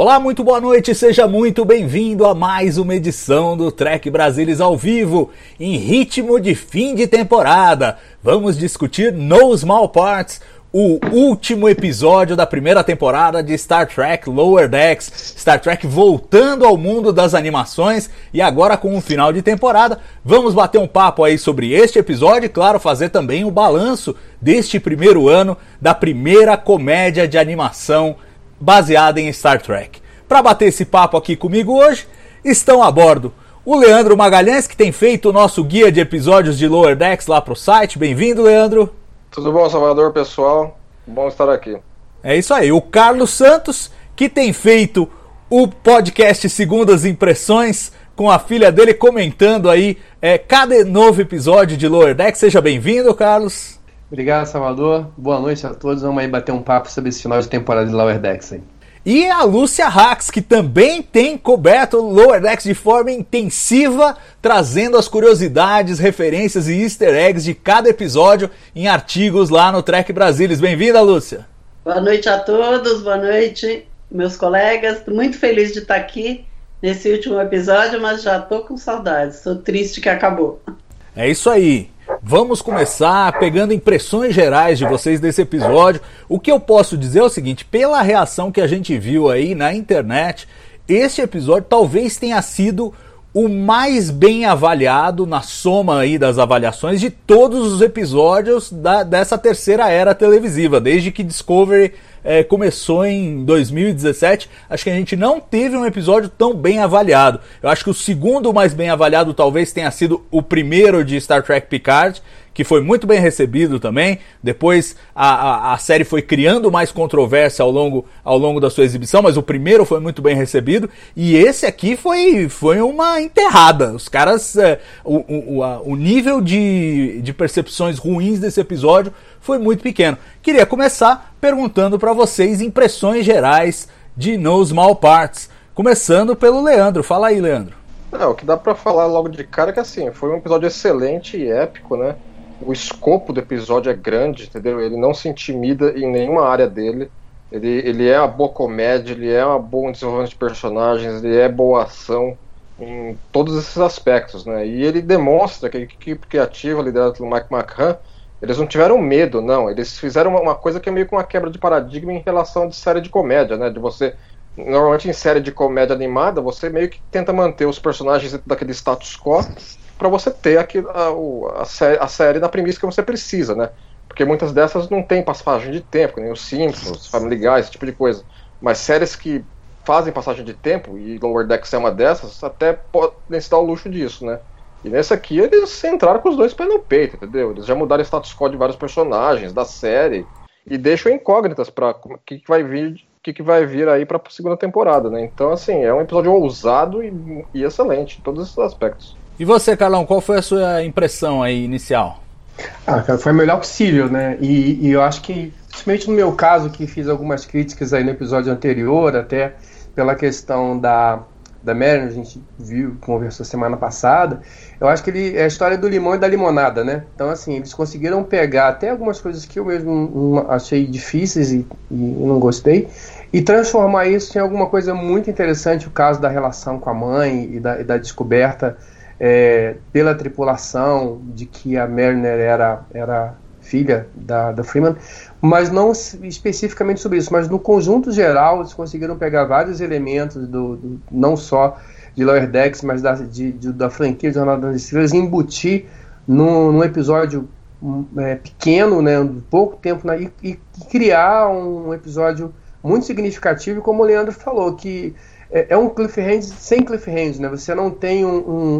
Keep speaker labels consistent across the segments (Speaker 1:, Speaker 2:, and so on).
Speaker 1: Olá, muito boa noite, seja muito bem-vindo a mais uma edição do Trek Brasilis ao vivo, em ritmo de fim de temporada. Vamos discutir No Small Parts, o último episódio da primeira temporada de Star Trek Lower Decks. Star Trek voltando ao mundo das animações e agora com um final de temporada. Vamos bater um papo aí sobre este episódio e, claro, fazer também o balanço deste primeiro ano da primeira comédia de animação baseada em Star Trek. Para bater esse papo aqui comigo hoje, estão a bordo o Leandro Magalhães, que tem feito o nosso guia de episódios de Lower Decks lá pro site. Bem-vindo, Leandro.
Speaker 2: Tudo bom, Salvador, pessoal? Bom estar aqui.
Speaker 1: É isso aí. O Carlos Santos, que tem feito o podcast Segundas Impressões, com a filha dele comentando aí é, cada novo episódio de Lower Decks. Seja bem-vindo, Carlos.
Speaker 3: Obrigado, Salvador. Boa noite a todos. Vamos aí bater um papo sobre esse final de temporada de Lower Decks aí.
Speaker 1: E a Lúcia Hax, que também tem coberto o Lower Decks de forma intensiva, trazendo as curiosidades, referências e easter eggs de cada episódio em artigos lá no Trek Brasilis. Bem-vinda, Lúcia.
Speaker 4: Boa noite a todos, boa noite, meus colegas. Tô muito feliz de estar aqui nesse último episódio, mas já tô com saudades. Estou triste que acabou.
Speaker 1: É isso aí. Vamos começar pegando impressões gerais de vocês desse episódio. O que eu posso dizer é o seguinte: pela reação que a gente viu aí na internet, este episódio talvez tenha sido o mais bem avaliado na soma aí das avaliações de todos os episódios da, dessa terceira era televisiva, desde que Discovery é, começou em 2017. Acho que a gente não teve um episódio tão bem avaliado. Eu acho que o segundo mais bem avaliado talvez tenha sido o primeiro de Star Trek Picard, que foi muito bem recebido também. Depois a, a, a, série foi criando mais controvérsia ao longo, ao longo da sua exibição, mas o primeiro foi muito bem recebido. E esse aqui foi, foi uma enterrada. Os caras. É, o, o, a, o nível de, de percepções ruins desse episódio foi muito pequeno. Queria começar perguntando para vocês impressões gerais de No Small Parts. Começando pelo Leandro. Fala aí, Leandro.
Speaker 2: Não, o que dá para falar logo de cara é que assim, foi um episódio excelente e épico, né? o escopo do episódio é grande, entendeu? Ele não se intimida em nenhuma área dele. Ele, ele é uma boa comédia, ele é uma boa desenvolvimento de personagens, ele é boa ação em todos esses aspectos, né? E ele demonstra que a equipe criativa liderada pelo Mike McCann, eles não tiveram medo, não. Eles fizeram uma, uma coisa que é meio que uma quebra de paradigma em relação de série de comédia, né? De você normalmente em série de comédia animada, você meio que tenta manter os personagens daquele status quo para você ter aqui a, a, série, a série na premissa que você precisa, né? Porque muitas dessas não tem passagem de tempo, nem os Simpsons, Family Guy, esse tipo de coisa. Mas séries que fazem passagem de tempo, e Lower Decks é uma dessas, até podem se dar o luxo disso, né? E nesse aqui eles entraram com os dois pés no peito, entendeu? Eles já mudaram o status quo de vários personagens da série e deixam incógnitas para o que, que vai vir o que, que vai vir aí para a segunda temporada, né? Então, assim, é um episódio ousado e, e excelente em todos esses aspectos.
Speaker 1: E você, Carlão, qual foi a sua impressão aí inicial?
Speaker 3: Ah, cara, foi o melhor possível, né? E, e, eu acho que, principalmente no meu caso, que fiz algumas críticas aí no episódio anterior, até pela questão da, da Mary, a gente viu, conversou semana passada, eu acho que ele é a história do limão e da limonada, né? Então, assim, eles conseguiram pegar até algumas coisas que eu mesmo achei difíceis e, e não gostei, e transformar isso em alguma coisa muito interessante, o caso da relação com a mãe e da, e da descoberta é, pela tripulação de que a Mariner era, era filha da, da Freeman, mas não especificamente sobre isso, mas no conjunto geral eles conseguiram pegar vários elementos do, do não só de Lower Decks, mas da, de, de, da franquia Jornada das Estrelas e embutir num, num episódio é, pequeno, né, pouco tempo, né, e, e, criar um episódio muito significativo, como o Leandro falou, que é, é um cliffhanger sem cliffhanger, né? Você não tem um, um,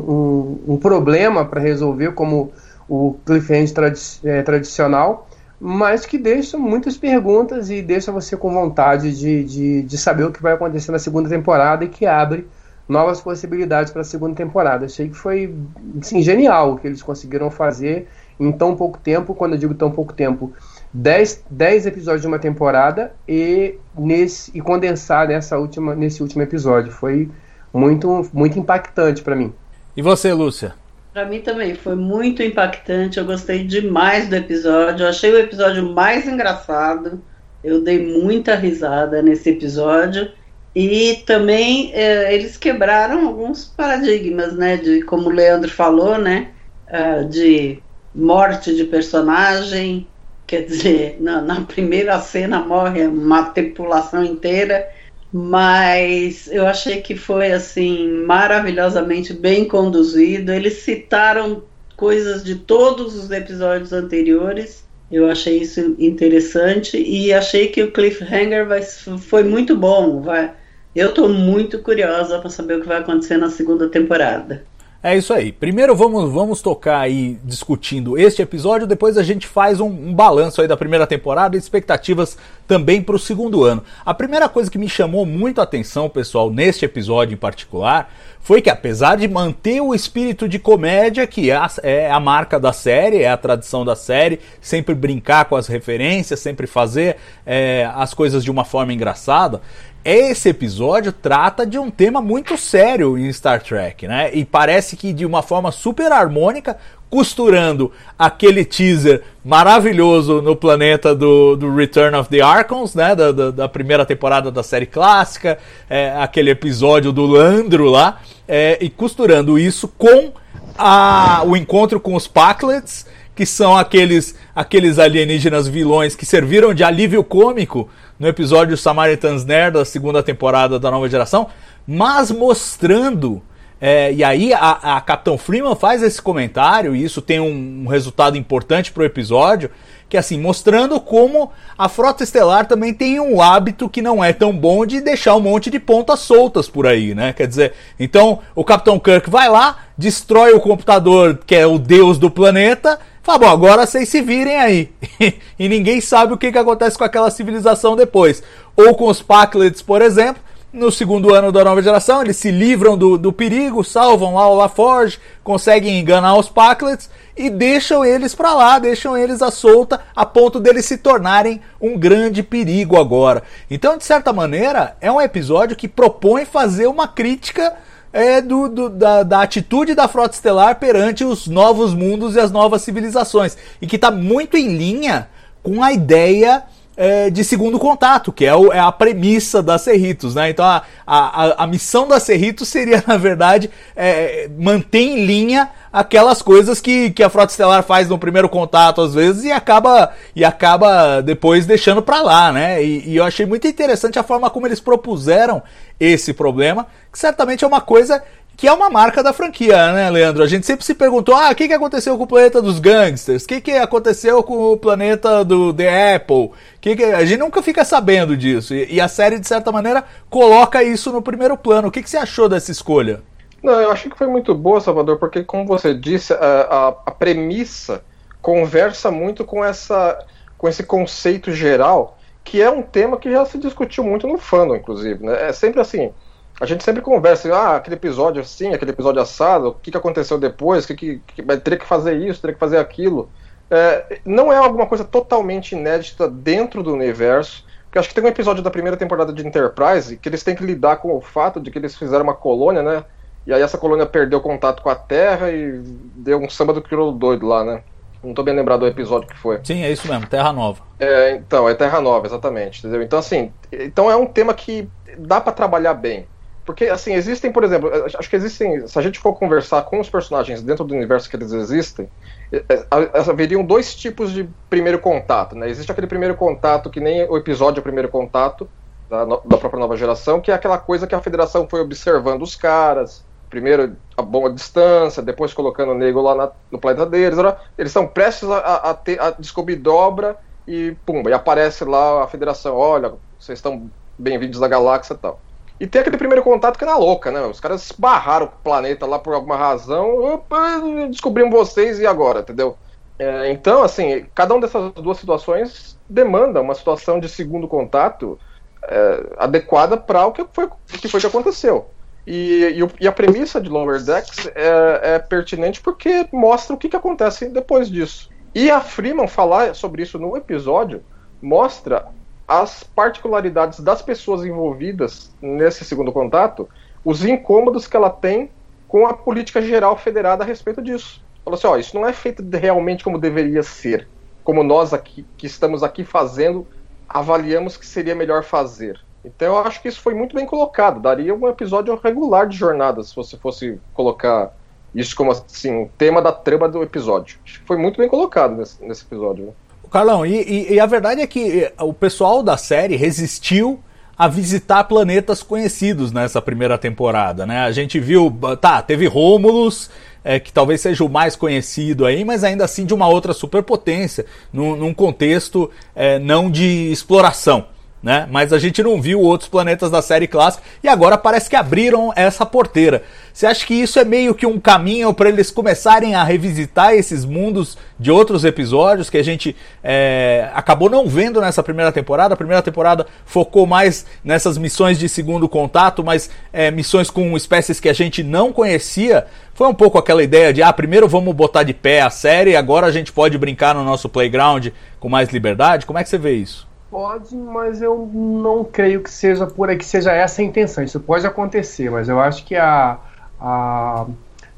Speaker 3: um, um problema para resolver como o cliffhanger tradi é, tradicional, mas que deixa muitas perguntas e deixa você com vontade de, de, de saber o que vai acontecer na segunda temporada e que abre novas possibilidades para a segunda temporada. Achei que foi assim, genial o que eles conseguiram fazer em tão pouco tempo. Quando eu digo tão pouco tempo, 10, 10 episódios de uma temporada e, nesse, e condensar nessa última, nesse último episódio. Foi muito, muito impactante para mim.
Speaker 1: E você, Lúcia?
Speaker 4: Para mim também foi muito impactante. Eu gostei demais do episódio. Eu achei o episódio mais engraçado. Eu dei muita risada nesse episódio. E também é, eles quebraram alguns paradigmas, né? De como o Leandro falou, né? Uh, de morte de personagem. Quer dizer, na, na primeira cena morre uma tripulação inteira mas eu achei que foi assim maravilhosamente bem conduzido. Eles citaram coisas de todos os episódios anteriores. Eu achei isso interessante e achei que o cliffhanger vai, foi muito bom. Vai, eu estou muito curiosa para saber o que vai acontecer na segunda temporada.
Speaker 1: É isso aí. Primeiro vamos, vamos tocar aí discutindo este episódio, depois a gente faz um, um balanço aí da primeira temporada e expectativas também para o segundo ano. A primeira coisa que me chamou muito a atenção, pessoal, neste episódio em particular, foi que apesar de manter o espírito de comédia, que é a, é a marca da série, é a tradição da série, sempre brincar com as referências, sempre fazer é, as coisas de uma forma engraçada, esse episódio trata de um tema muito sério em Star Trek, né? E parece que de uma forma super harmônica, costurando aquele teaser maravilhoso no planeta do, do Return of the Archons, né? Da, da, da primeira temporada da série clássica, é, aquele episódio do Landro lá, é, e costurando isso com a, o encontro com os Packlets, que são aqueles, aqueles alienígenas vilões que serviram de alívio cômico no episódio Samaritan's Nerd da segunda temporada da nova geração, mas mostrando. É, e aí a, a Capitão Freeman faz esse comentário, e isso tem um, um resultado importante para o episódio, que é assim, mostrando como a Frota Estelar também tem um hábito que não é tão bom de deixar um monte de pontas soltas por aí, né? Quer dizer, então o Capitão Kirk vai lá, destrói o computador que é o deus do planeta, Fala, bom, agora vocês se virem aí. e ninguém sabe o que, que acontece com aquela civilização depois. Ou com os Packlets, por exemplo, no segundo ano da nova geração, eles se livram do, do perigo, salvam lá o LaForge, conseguem enganar os Packlets e deixam eles para lá, deixam eles à solta, a ponto deles se tornarem um grande perigo agora. Então, de certa maneira, é um episódio que propõe fazer uma crítica é do, do da, da, atitude da frota estelar perante os novos mundos e as novas civilizações. E que está muito em linha com a ideia é, de segundo contato, que é, o, é, a premissa da Cerritos. Né? Então a, a, a missão da Cerritos seria, na verdade, é, manter em linha aquelas coisas que, que a frota estelar faz no primeiro contato às vezes e acaba e acaba depois deixando para lá, né? E, e, eu achei muito interessante a forma como eles propuseram esse problema, que certamente é uma coisa que é uma marca da franquia, né, Leandro? A gente sempre se perguntou: ah, o que, que aconteceu com o planeta dos gangsters? O que, que aconteceu com o planeta do The Apple? Que que... A gente nunca fica sabendo disso. E, e, a série, de certa maneira, coloca isso no primeiro plano. O que, que você achou dessa escolha?
Speaker 2: Não, eu achei que foi muito boa, Salvador, porque, como você disse, a, a, a premissa conversa muito com, essa, com esse conceito geral, que é um tema que já se discutiu muito no fandom, inclusive. Né? É sempre assim a gente sempre conversa, ah, aquele episódio assim, aquele episódio assado, o que, que aconteceu depois, que, que, que teria que fazer isso, teria que fazer aquilo. É, não é alguma coisa totalmente inédita dentro do universo, porque acho que tem um episódio da primeira temporada de Enterprise que eles têm que lidar com o fato de que eles fizeram uma colônia, né? E aí essa colônia perdeu contato com a Terra e deu um samba do crioulo doido lá, né? Não tô bem lembrado do episódio que foi.
Speaker 1: Sim, é isso mesmo, Terra Nova.
Speaker 2: É, então, é Terra Nova, exatamente, entendeu? Então, assim, então é um tema que dá para trabalhar bem. Porque, assim, existem, por exemplo, acho que existem. Se a gente for conversar com os personagens dentro do universo que eles existem, é, é, haveriam dois tipos de primeiro contato, né? Existe aquele primeiro contato que nem o episódio Primeiro Contato da, da própria nova geração, que é aquela coisa que a federação foi observando os caras, primeiro a bomba distância, depois colocando o nego lá na, no planeta deles. Eles estão prestes a, a, ter, a descobrir dobra e pumba, e aparece lá a federação, olha, vocês estão bem-vindos da galáxia e tal. E tem aquele primeiro contato que é na louca, né? Os caras barraram o planeta lá por alguma razão, opa, descobrimos vocês e agora, entendeu? É, então, assim, cada uma dessas duas situações demanda uma situação de segundo contato é, adequada para o que foi, que foi que aconteceu. E, e, a premissa de Lower Decks é, é pertinente porque mostra o que, que acontece depois disso. E a Freeman falar sobre isso no episódio mostra as particularidades das pessoas envolvidas nesse segundo contato, os incômodos que ela tem com a política geral federada a respeito disso. Falou assim: ó, isso não é feito realmente como deveria ser, como nós aqui que estamos aqui fazendo avaliamos que seria melhor fazer. Então eu acho que isso foi muito bem colocado. Daria um episódio regular de jornada se você fosse colocar isso como assim, um tema da trama do episódio. Acho que foi muito bem colocado nesse, nesse episódio. Né?
Speaker 1: Carlão, e, e, e, a verdade é que eh, o pessoal da série resistiu a visitar planetas conhecidos nessa primeira temporada, né? A gente viu, tá, teve Rômulus, é, que talvez seja o mais conhecido aí, mas ainda assim de uma outra superpotência, num, num contexto é, não de exploração né? Mas a gente não viu outros planetas da série clássica e agora parece que abriram essa porteira. Você acha que isso é meio que um caminho para eles começarem a revisitar esses mundos de outros episódios que a gente é, acabou não vendo nessa primeira temporada? A primeira temporada focou mais nessas missões de segundo contato, mas é, missões com espécies que a gente não conhecia. Foi um pouco aquela ideia de, ah, primeiro vamos botar de pé a série, agora a gente pode brincar no nosso playground com mais liberdade. Como é que você vê isso?
Speaker 3: Pode, mas eu não creio que seja por que seja essa a intenção. Isso pode acontecer, mas eu acho que a, a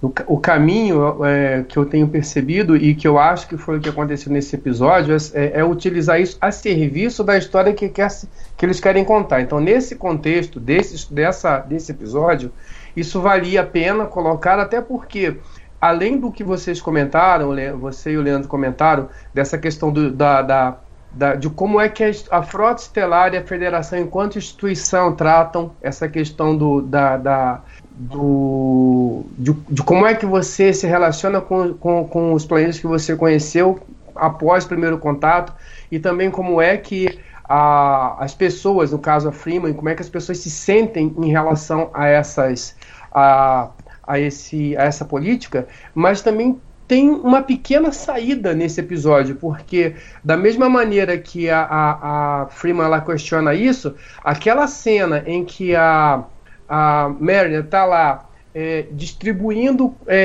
Speaker 3: o, o caminho é, que eu tenho percebido e que eu acho que foi o que aconteceu nesse episódio é, é utilizar isso a serviço da história que, quer, que eles querem contar. Então, nesse contexto desse, dessa, desse episódio, isso valia a pena colocar, até porque além do que vocês comentaram, você e o Leandro comentaram, dessa questão do, da, da da, de como é que a, Frota Estelar e a Federação, enquanto instituição, tratam essa questão do, da, da do, de, de, como é que você se relaciona com, com, com os planetas que você conheceu após o primeiro contato e também como é que a, as pessoas, no caso a Freeman, como é que as pessoas se sentem em relação a essas a, a, esse, a essa política, mas também tem uma pequena saída nesse episódio, porque da mesma maneira que a, a, a Freeman ela questiona isso, aquela cena em que a, a Mariner está lá é, distribuindo é,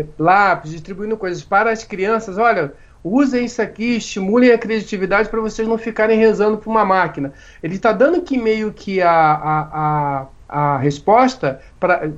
Speaker 3: é, lápis, distribuindo coisas para as crianças, olha, usem isso aqui, estimulem a criatividade para vocês não ficarem rezando para uma máquina. Ele está dando que meio que a, a, a, a resposta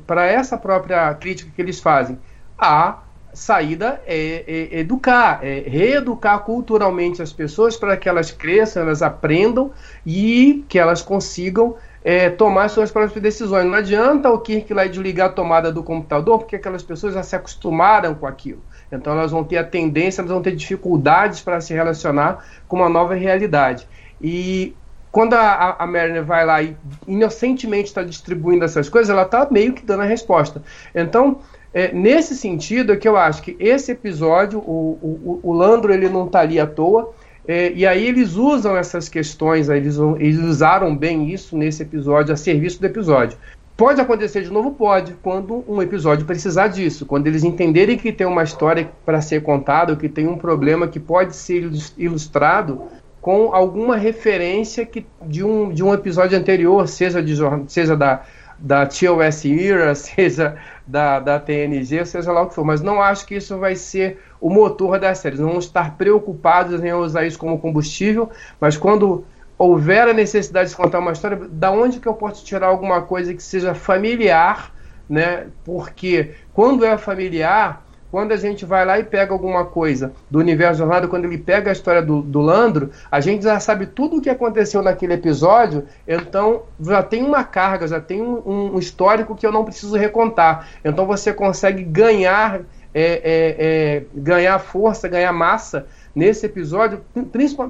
Speaker 3: para essa própria crítica que eles fazem. A saída é, é, educar, é reeducar culturalmente as pessoas para que elas cresçam, elas aprendam e que elas consigam é, tomar suas próprias decisões. Não adianta o Kirk lá desligar a tomada do computador, porque aquelas pessoas já se acostumaram com aquilo. Então elas vão ter a tendência, elas vão ter dificuldades para se relacionar com uma nova realidade. E quando a, a Mariner vai lá e inocentemente está distribuindo essas coisas, ela está meio que dando a resposta. Então, é, nesse sentido é que eu acho que esse episódio, o, o, o Landro ele não está ali à toa, é, e aí eles usam essas questões, eles, eles usaram bem isso nesse episódio, a serviço do episódio. Pode acontecer de novo? Pode, quando um episódio precisar disso, quando eles entenderem que tem uma história para ser contada, que tem um problema que pode ser ilustrado com alguma referência que, de, um, de um episódio anterior, seja, de, seja da, da TOS Era, seja da, da TNG, seja lá o que for. Mas não acho que isso vai ser o motor da série. Não vamos estar preocupados em usar isso como combustível, mas quando houver a necessidade de contar uma história, da onde que eu posso tirar alguma coisa que seja familiar, né? Porque quando é familiar, quando a gente vai lá e pega alguma coisa do universo jornada, quando ele pega a história do, do Landro, a gente já sabe tudo o que aconteceu naquele episódio, então já tem uma carga, já tem um, um histórico que eu não preciso recontar. Então você consegue ganhar, é, é, é, ganhar força, ganhar massa nesse episódio,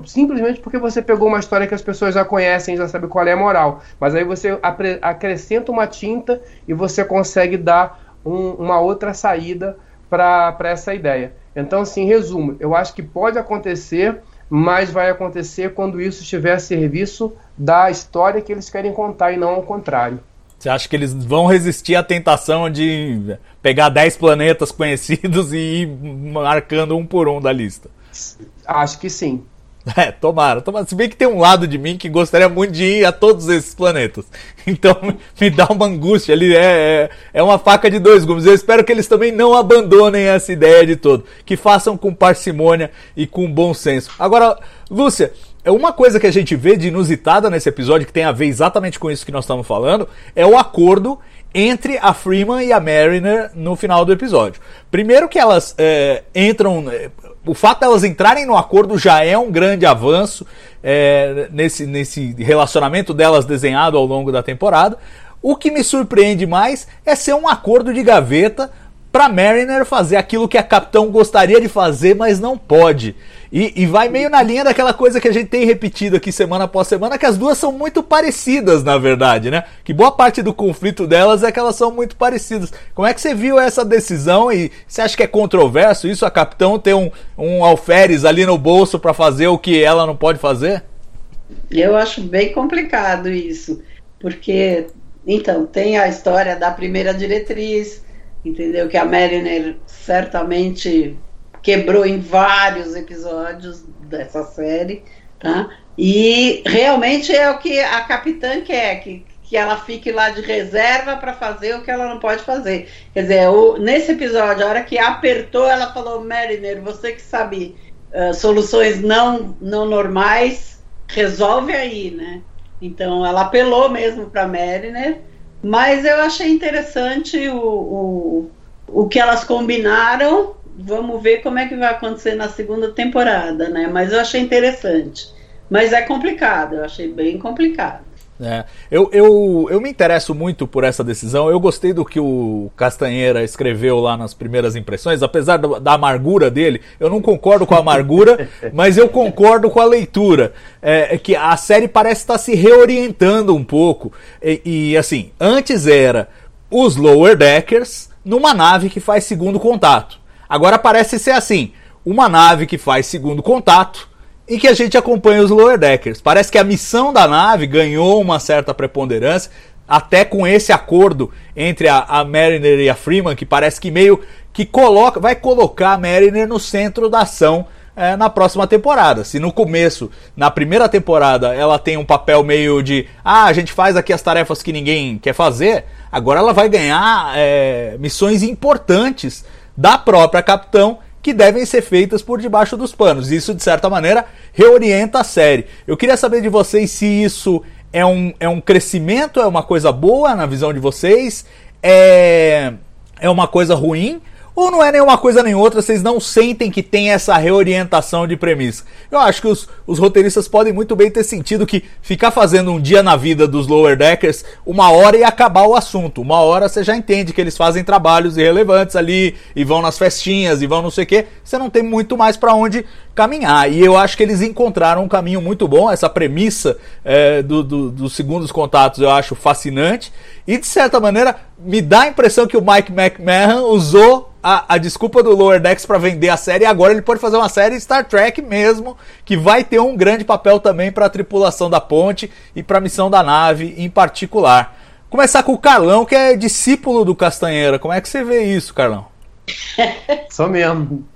Speaker 3: simplesmente porque você pegou uma história que as pessoas já conhecem, já sabem qual é a moral. Mas aí você acrescenta uma tinta e você consegue dar um, uma outra saída para essa ideia. Então, assim, resumo, eu acho que pode acontecer, mas vai acontecer quando isso estiver a serviço da história que eles querem contar e não ao contrário.
Speaker 1: Você acha que eles vão resistir à tentação de pegar 10 planetas conhecidos e ir marcando um por um da lista?
Speaker 3: Acho que sim.
Speaker 1: É, tomara, tomara. Se bem que tem um lado de mim que gostaria muito de ir a todos esses planetas. Então me dá uma angústia ali. É, é, é uma faca de dois gumes. Eu espero que eles também não abandonem essa ideia de todo. Que façam com parcimônia e com bom senso. Agora, Lúcia, é uma coisa que a gente vê de inusitada nesse episódio, que tem a ver exatamente com isso que nós estamos falando, é o acordo entre a Freeman e a Mariner no final do episódio. Primeiro que elas é, entram. O fato de elas entrarem no acordo já é um grande avanço é, nesse, nesse relacionamento delas desenhado ao longo da temporada. O que me surpreende mais é ser um acordo de gaveta para Mariner fazer aquilo que a capitão gostaria de fazer, mas não pode. E, e, vai meio na linha daquela coisa que a gente tem repetido aqui semana após semana, que as duas são muito parecidas, na verdade, né? Que boa parte do conflito delas é que elas são muito parecidas. Como é que você viu essa decisão e você acha que é controverso isso? A capitão ter um, um alferes ali no bolso para fazer o que ela não pode fazer?
Speaker 4: Eu acho bem complicado isso, porque, então, tem a história da primeira diretriz, entendeu? Que a Mariner certamente quebrou em vários episódios dessa série, tá? E realmente é o que a capitã quer, que, que ela fique lá de reserva para fazer o que ela não pode fazer. Quer dizer, o, nesse episódio, a hora que apertou, ela falou: Mariner, você que sabe uh, soluções não, não normais, resolve aí, né? Então ela apelou mesmo para Mariner mas eu achei interessante o, o, o que elas combinaram. Vamos ver como é que vai acontecer na segunda temporada, né? Mas eu achei interessante. Mas é complicado, eu achei bem complicado.
Speaker 1: É, eu, eu, eu me interesso muito por essa decisão. Eu gostei do que o Castanheira escreveu lá nas primeiras impressões, apesar da, da amargura dele. Eu não concordo com a amargura, mas eu concordo com a leitura. É, é, que a série parece estar se reorientando um pouco. E, e assim, antes era os Lower Deckers numa nave que faz segundo contato. Agora parece ser assim: uma nave que faz segundo contato em que a gente acompanha os lower deckers. Parece que a missão da nave ganhou uma certa preponderância, até com esse acordo entre a, a Mariner e a Freeman, que parece que meio que coloca, vai colocar a Mariner no centro da ação é, na próxima temporada. Se no começo, na primeira temporada, ela tem um papel meio de ah, a gente faz aqui as tarefas que ninguém quer fazer, agora ela vai ganhar é, missões importantes da própria capitão que devem ser feitas por debaixo dos panos. Isso, de certa maneira, reorienta a série. Eu queria saber de vocês se isso é um, é um crescimento, é uma coisa boa na visão de vocês, é, é uma coisa ruim ou não é nenhuma coisa nem outra, vocês não sentem que tem essa reorientação de premissa? Eu acho que os, os roteiristas podem muito bem ter sentido que ficar fazendo um dia na vida dos Lower Deckers, uma hora e acabar o assunto. Uma hora você já entende que eles fazem trabalhos irrelevantes ali, e vão nas festinhas, e vão não sei o que. Você não tem muito mais para onde caminhar. E eu acho que eles encontraram um caminho muito bom. Essa premissa é, do, do, dos segundos contatos eu acho fascinante. E de certa maneira, me dá a impressão que o Mike McMahon usou a, a desculpa do Lower Decks para vender a série e agora ele pode fazer uma série Star Trek mesmo, que vai ter um grande papel também para a tripulação da ponte e para a missão da nave em particular. Começar com o Carlão, que é discípulo do Castanheira. Como é que você vê isso, Carlão?
Speaker 3: Só mesmo,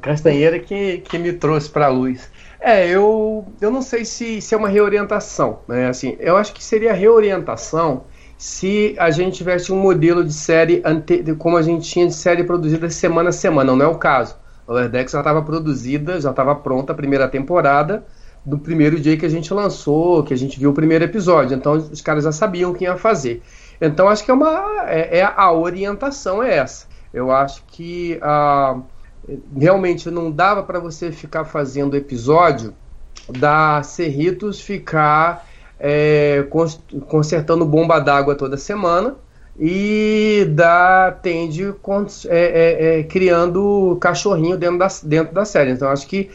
Speaker 3: Castanheira que, que me trouxe para a luz. É, eu, eu não sei se, se é uma reorientação, né? Assim, eu acho que seria reorientação se a gente tivesse um modelo de série ante... como a gente tinha de série produzida semana a semana. Não é o caso. A Lower Decks já estava produzida, já estava pronta a primeira temporada do primeiro dia que a gente lançou, que a gente viu o primeiro episódio. Então os caras já sabiam o que ia fazer. Então acho que é uma é, é a orientação é essa. Eu acho que ah, realmente não dava para você ficar fazendo episódio da Cerritos ficar é, consertando bomba d'água toda semana e da Tende é, é, é, criando cachorrinho dentro da, dentro da série. Então acho que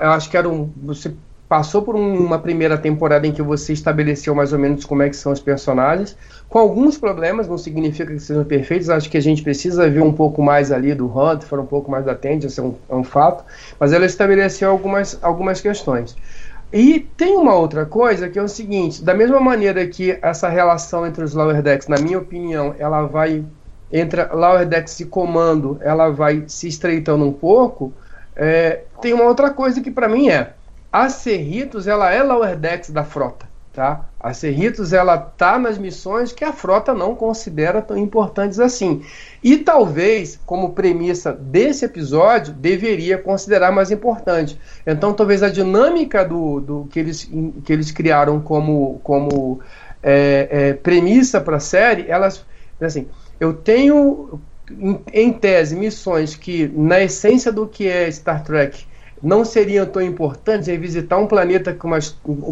Speaker 3: eu acho que era um você passou por uma primeira temporada em que você estabeleceu mais ou menos como é que são os personagens, com alguns problemas, não significa que sejam perfeitos, acho que a gente precisa ver um pouco mais ali do Hunter, um pouco mais da Tende, isso é um, é um fato, mas ela estabeleceu algumas, algumas questões. E tem uma outra coisa que é o seguinte: da mesma maneira que essa relação entre os Lower Decks, na minha opinião, ela vai entre Lower Decks e comando, ela vai se estreitando um pouco. É, tem uma outra coisa que para mim é a Cerritos, ela é Decks da frota. Tá? A Cerritos ela tá nas missões que a frota não considera tão importantes assim. E talvez, como premissa desse episódio, deveria considerar mais importante. Então, talvez a dinâmica do, do que, eles, que eles criaram como, como é, é, premissa para a série, elas assim, eu tenho em, em tese missões que na essência do que é Star Trek não seriam tão importantes em visitar um planeta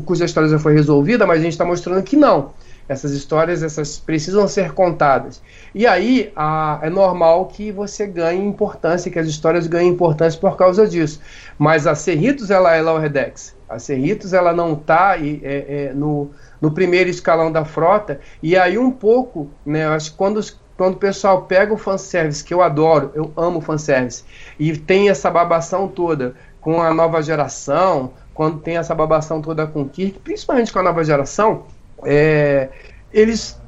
Speaker 3: cuja história já foi resolvida, mas a gente está mostrando que não. Essas histórias essas precisam ser contadas. E aí a, é normal que você ganhe importância, que as histórias ganhem importância por causa disso. Mas a Cerritos ela é Decks. A Cerritos ela não está é, é, no, no primeiro escalão da frota. E aí um pouco, né, acho que quando quando o pessoal pega o fanservice, que eu adoro, eu amo fanservice, e tem essa babação toda com a nova geração, quando tem essa babação toda com o Kirk, principalmente com a nova geração, é, eles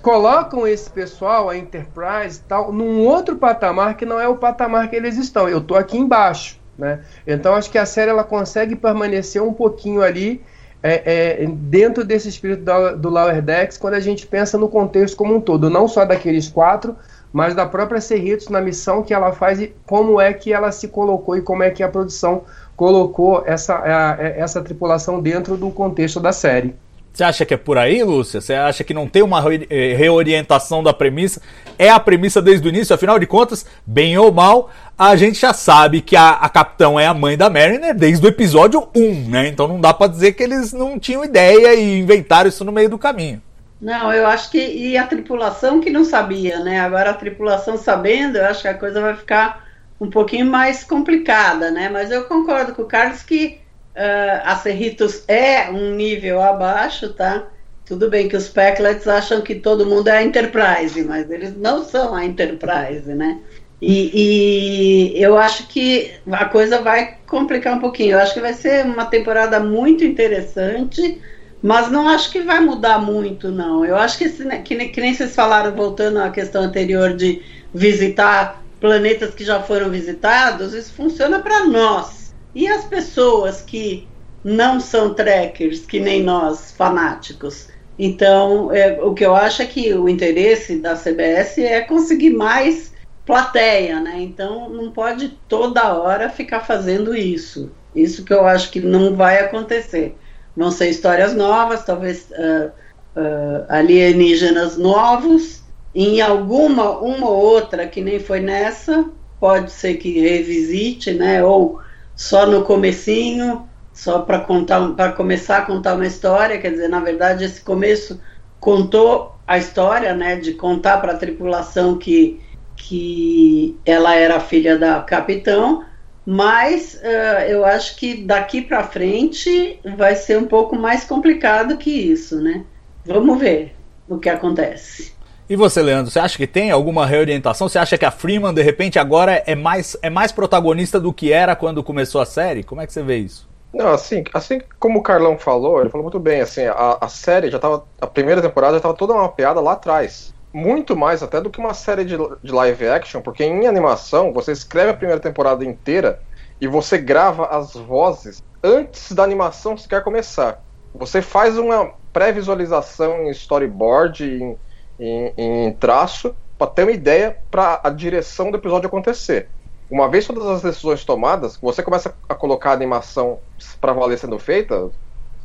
Speaker 3: colocam esse pessoal, a Enterprise tal, num outro patamar que não é o patamar que eles estão. Eu estou aqui embaixo. Né? Então acho que a série ela consegue permanecer um pouquinho ali é, é, dentro desse espírito do, do Lower Decks quando a gente pensa no contexto como um todo, não só daqueles quatro, mas da própria Cerritos na missão que ela faz e como é que ela se colocou e como é que a produção colocou essa, a, essa tripulação dentro do contexto da série.
Speaker 1: Você acha que é por aí, Lúcia? Você acha que não tem uma eh, reorientação da premissa? É a premissa desde o início, afinal de contas, bem ou mal, a gente já sabe que a, a capitão é a mãe da Mariner desde o episódio 1, né? Então não dá para dizer que eles não tinham ideia e inventaram isso no meio do caminho.
Speaker 4: Não, eu acho que. E a tripulação que não sabia, né? Agora a tripulação sabendo, eu acho que a coisa vai ficar um pouquinho mais complicada, né? Mas eu concordo com o Carlos que uh, a Cerritos é um nível abaixo, tá? Tudo bem que os Pecklets acham que todo mundo é a Enterprise, mas eles não são a Enterprise, né? E, e, eu acho que a coisa vai complicar um pouquinho. Eu acho que vai ser uma temporada muito interessante mas não acho que vai mudar muito, não. Eu acho que, que, que nem vocês falaram, voltando à questão anterior de visitar planetas que já foram visitados, isso funciona para nós. E as pessoas que não são trekkers, que nem nós, fanáticos. Então, é, o que eu acho é que o interesse da CBS é conseguir mais plateia, né? Então, não pode toda hora ficar fazendo isso. Isso que eu acho que não vai acontecer. Vão ser histórias novas, talvez uh, uh, alienígenas novos. Em alguma, uma ou outra que nem foi nessa, pode ser que revisite, né? Ou só no comecinho, só para contar, para começar a contar uma história. Quer dizer, na verdade, esse começo contou a história, né? De contar para a tripulação que que ela era filha da capitão mas uh, eu acho que daqui para frente vai ser um pouco mais complicado que isso, né? Vamos ver o que acontece.
Speaker 1: E você, Leandro, você acha que tem alguma reorientação? Você acha que a Freeman, de repente, agora é mais, é mais protagonista do que era quando começou a série? Como é que você vê isso?
Speaker 2: Não, assim, assim como o Carlão falou, ele falou muito bem, assim, a, a série já tava. A primeira temporada já estava toda uma piada lá atrás muito mais até do que uma série de, de live action, porque em animação você escreve a primeira temporada inteira e você grava as vozes antes da animação sequer começar. Você faz uma pré-visualização em storyboard, em, em, em traço, para ter uma ideia para a direção do episódio acontecer. Uma vez todas as decisões tomadas, você começa a colocar a animação para valer sendo feita,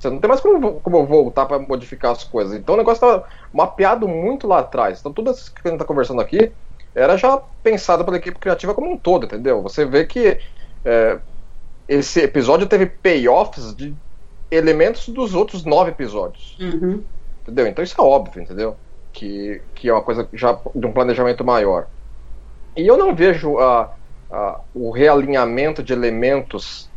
Speaker 2: você não tem mais como, como voltar para modificar as coisas. Então o negócio estava mapeado muito lá atrás. Então tudo isso que a gente está conversando aqui era já pensado pela equipe criativa como um todo, entendeu? Você vê que é, esse episódio teve payoffs de elementos dos outros nove episódios.
Speaker 4: Uhum.
Speaker 2: Entendeu? Então isso é óbvio, entendeu? Que, que é uma coisa já de um planejamento maior. E eu não vejo a, a, o realinhamento de elementos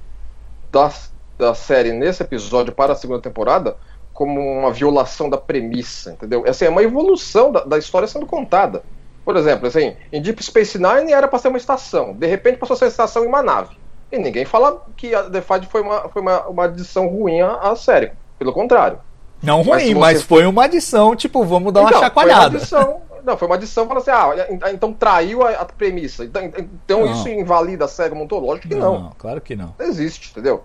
Speaker 2: das da série nesse episódio para a segunda temporada como uma violação da premissa, entendeu? Essa é uma evolução da, da história sendo contada. Por exemplo, assim, em Deep Space Nine era para ser uma estação, de repente passou a ser uma estação em uma nave. E ninguém fala que a Defied foi uma, foi uma, uma adição ruim à, à série. Pelo contrário.
Speaker 1: Não
Speaker 2: Mas
Speaker 1: ruim, mas,
Speaker 2: você-
Speaker 1: foi uma adição, tipo, vamos dar uma
Speaker 2: Então,
Speaker 1: chacoalhada.
Speaker 2: Foi uma adição, não, foi uma adição, fala assim, ah, então traiu a, a premissa. Então, então
Speaker 1: Não.
Speaker 2: isso invalida a série como um todo? Lógico que não.
Speaker 1: claro que não.
Speaker 2: Não existe, entendeu?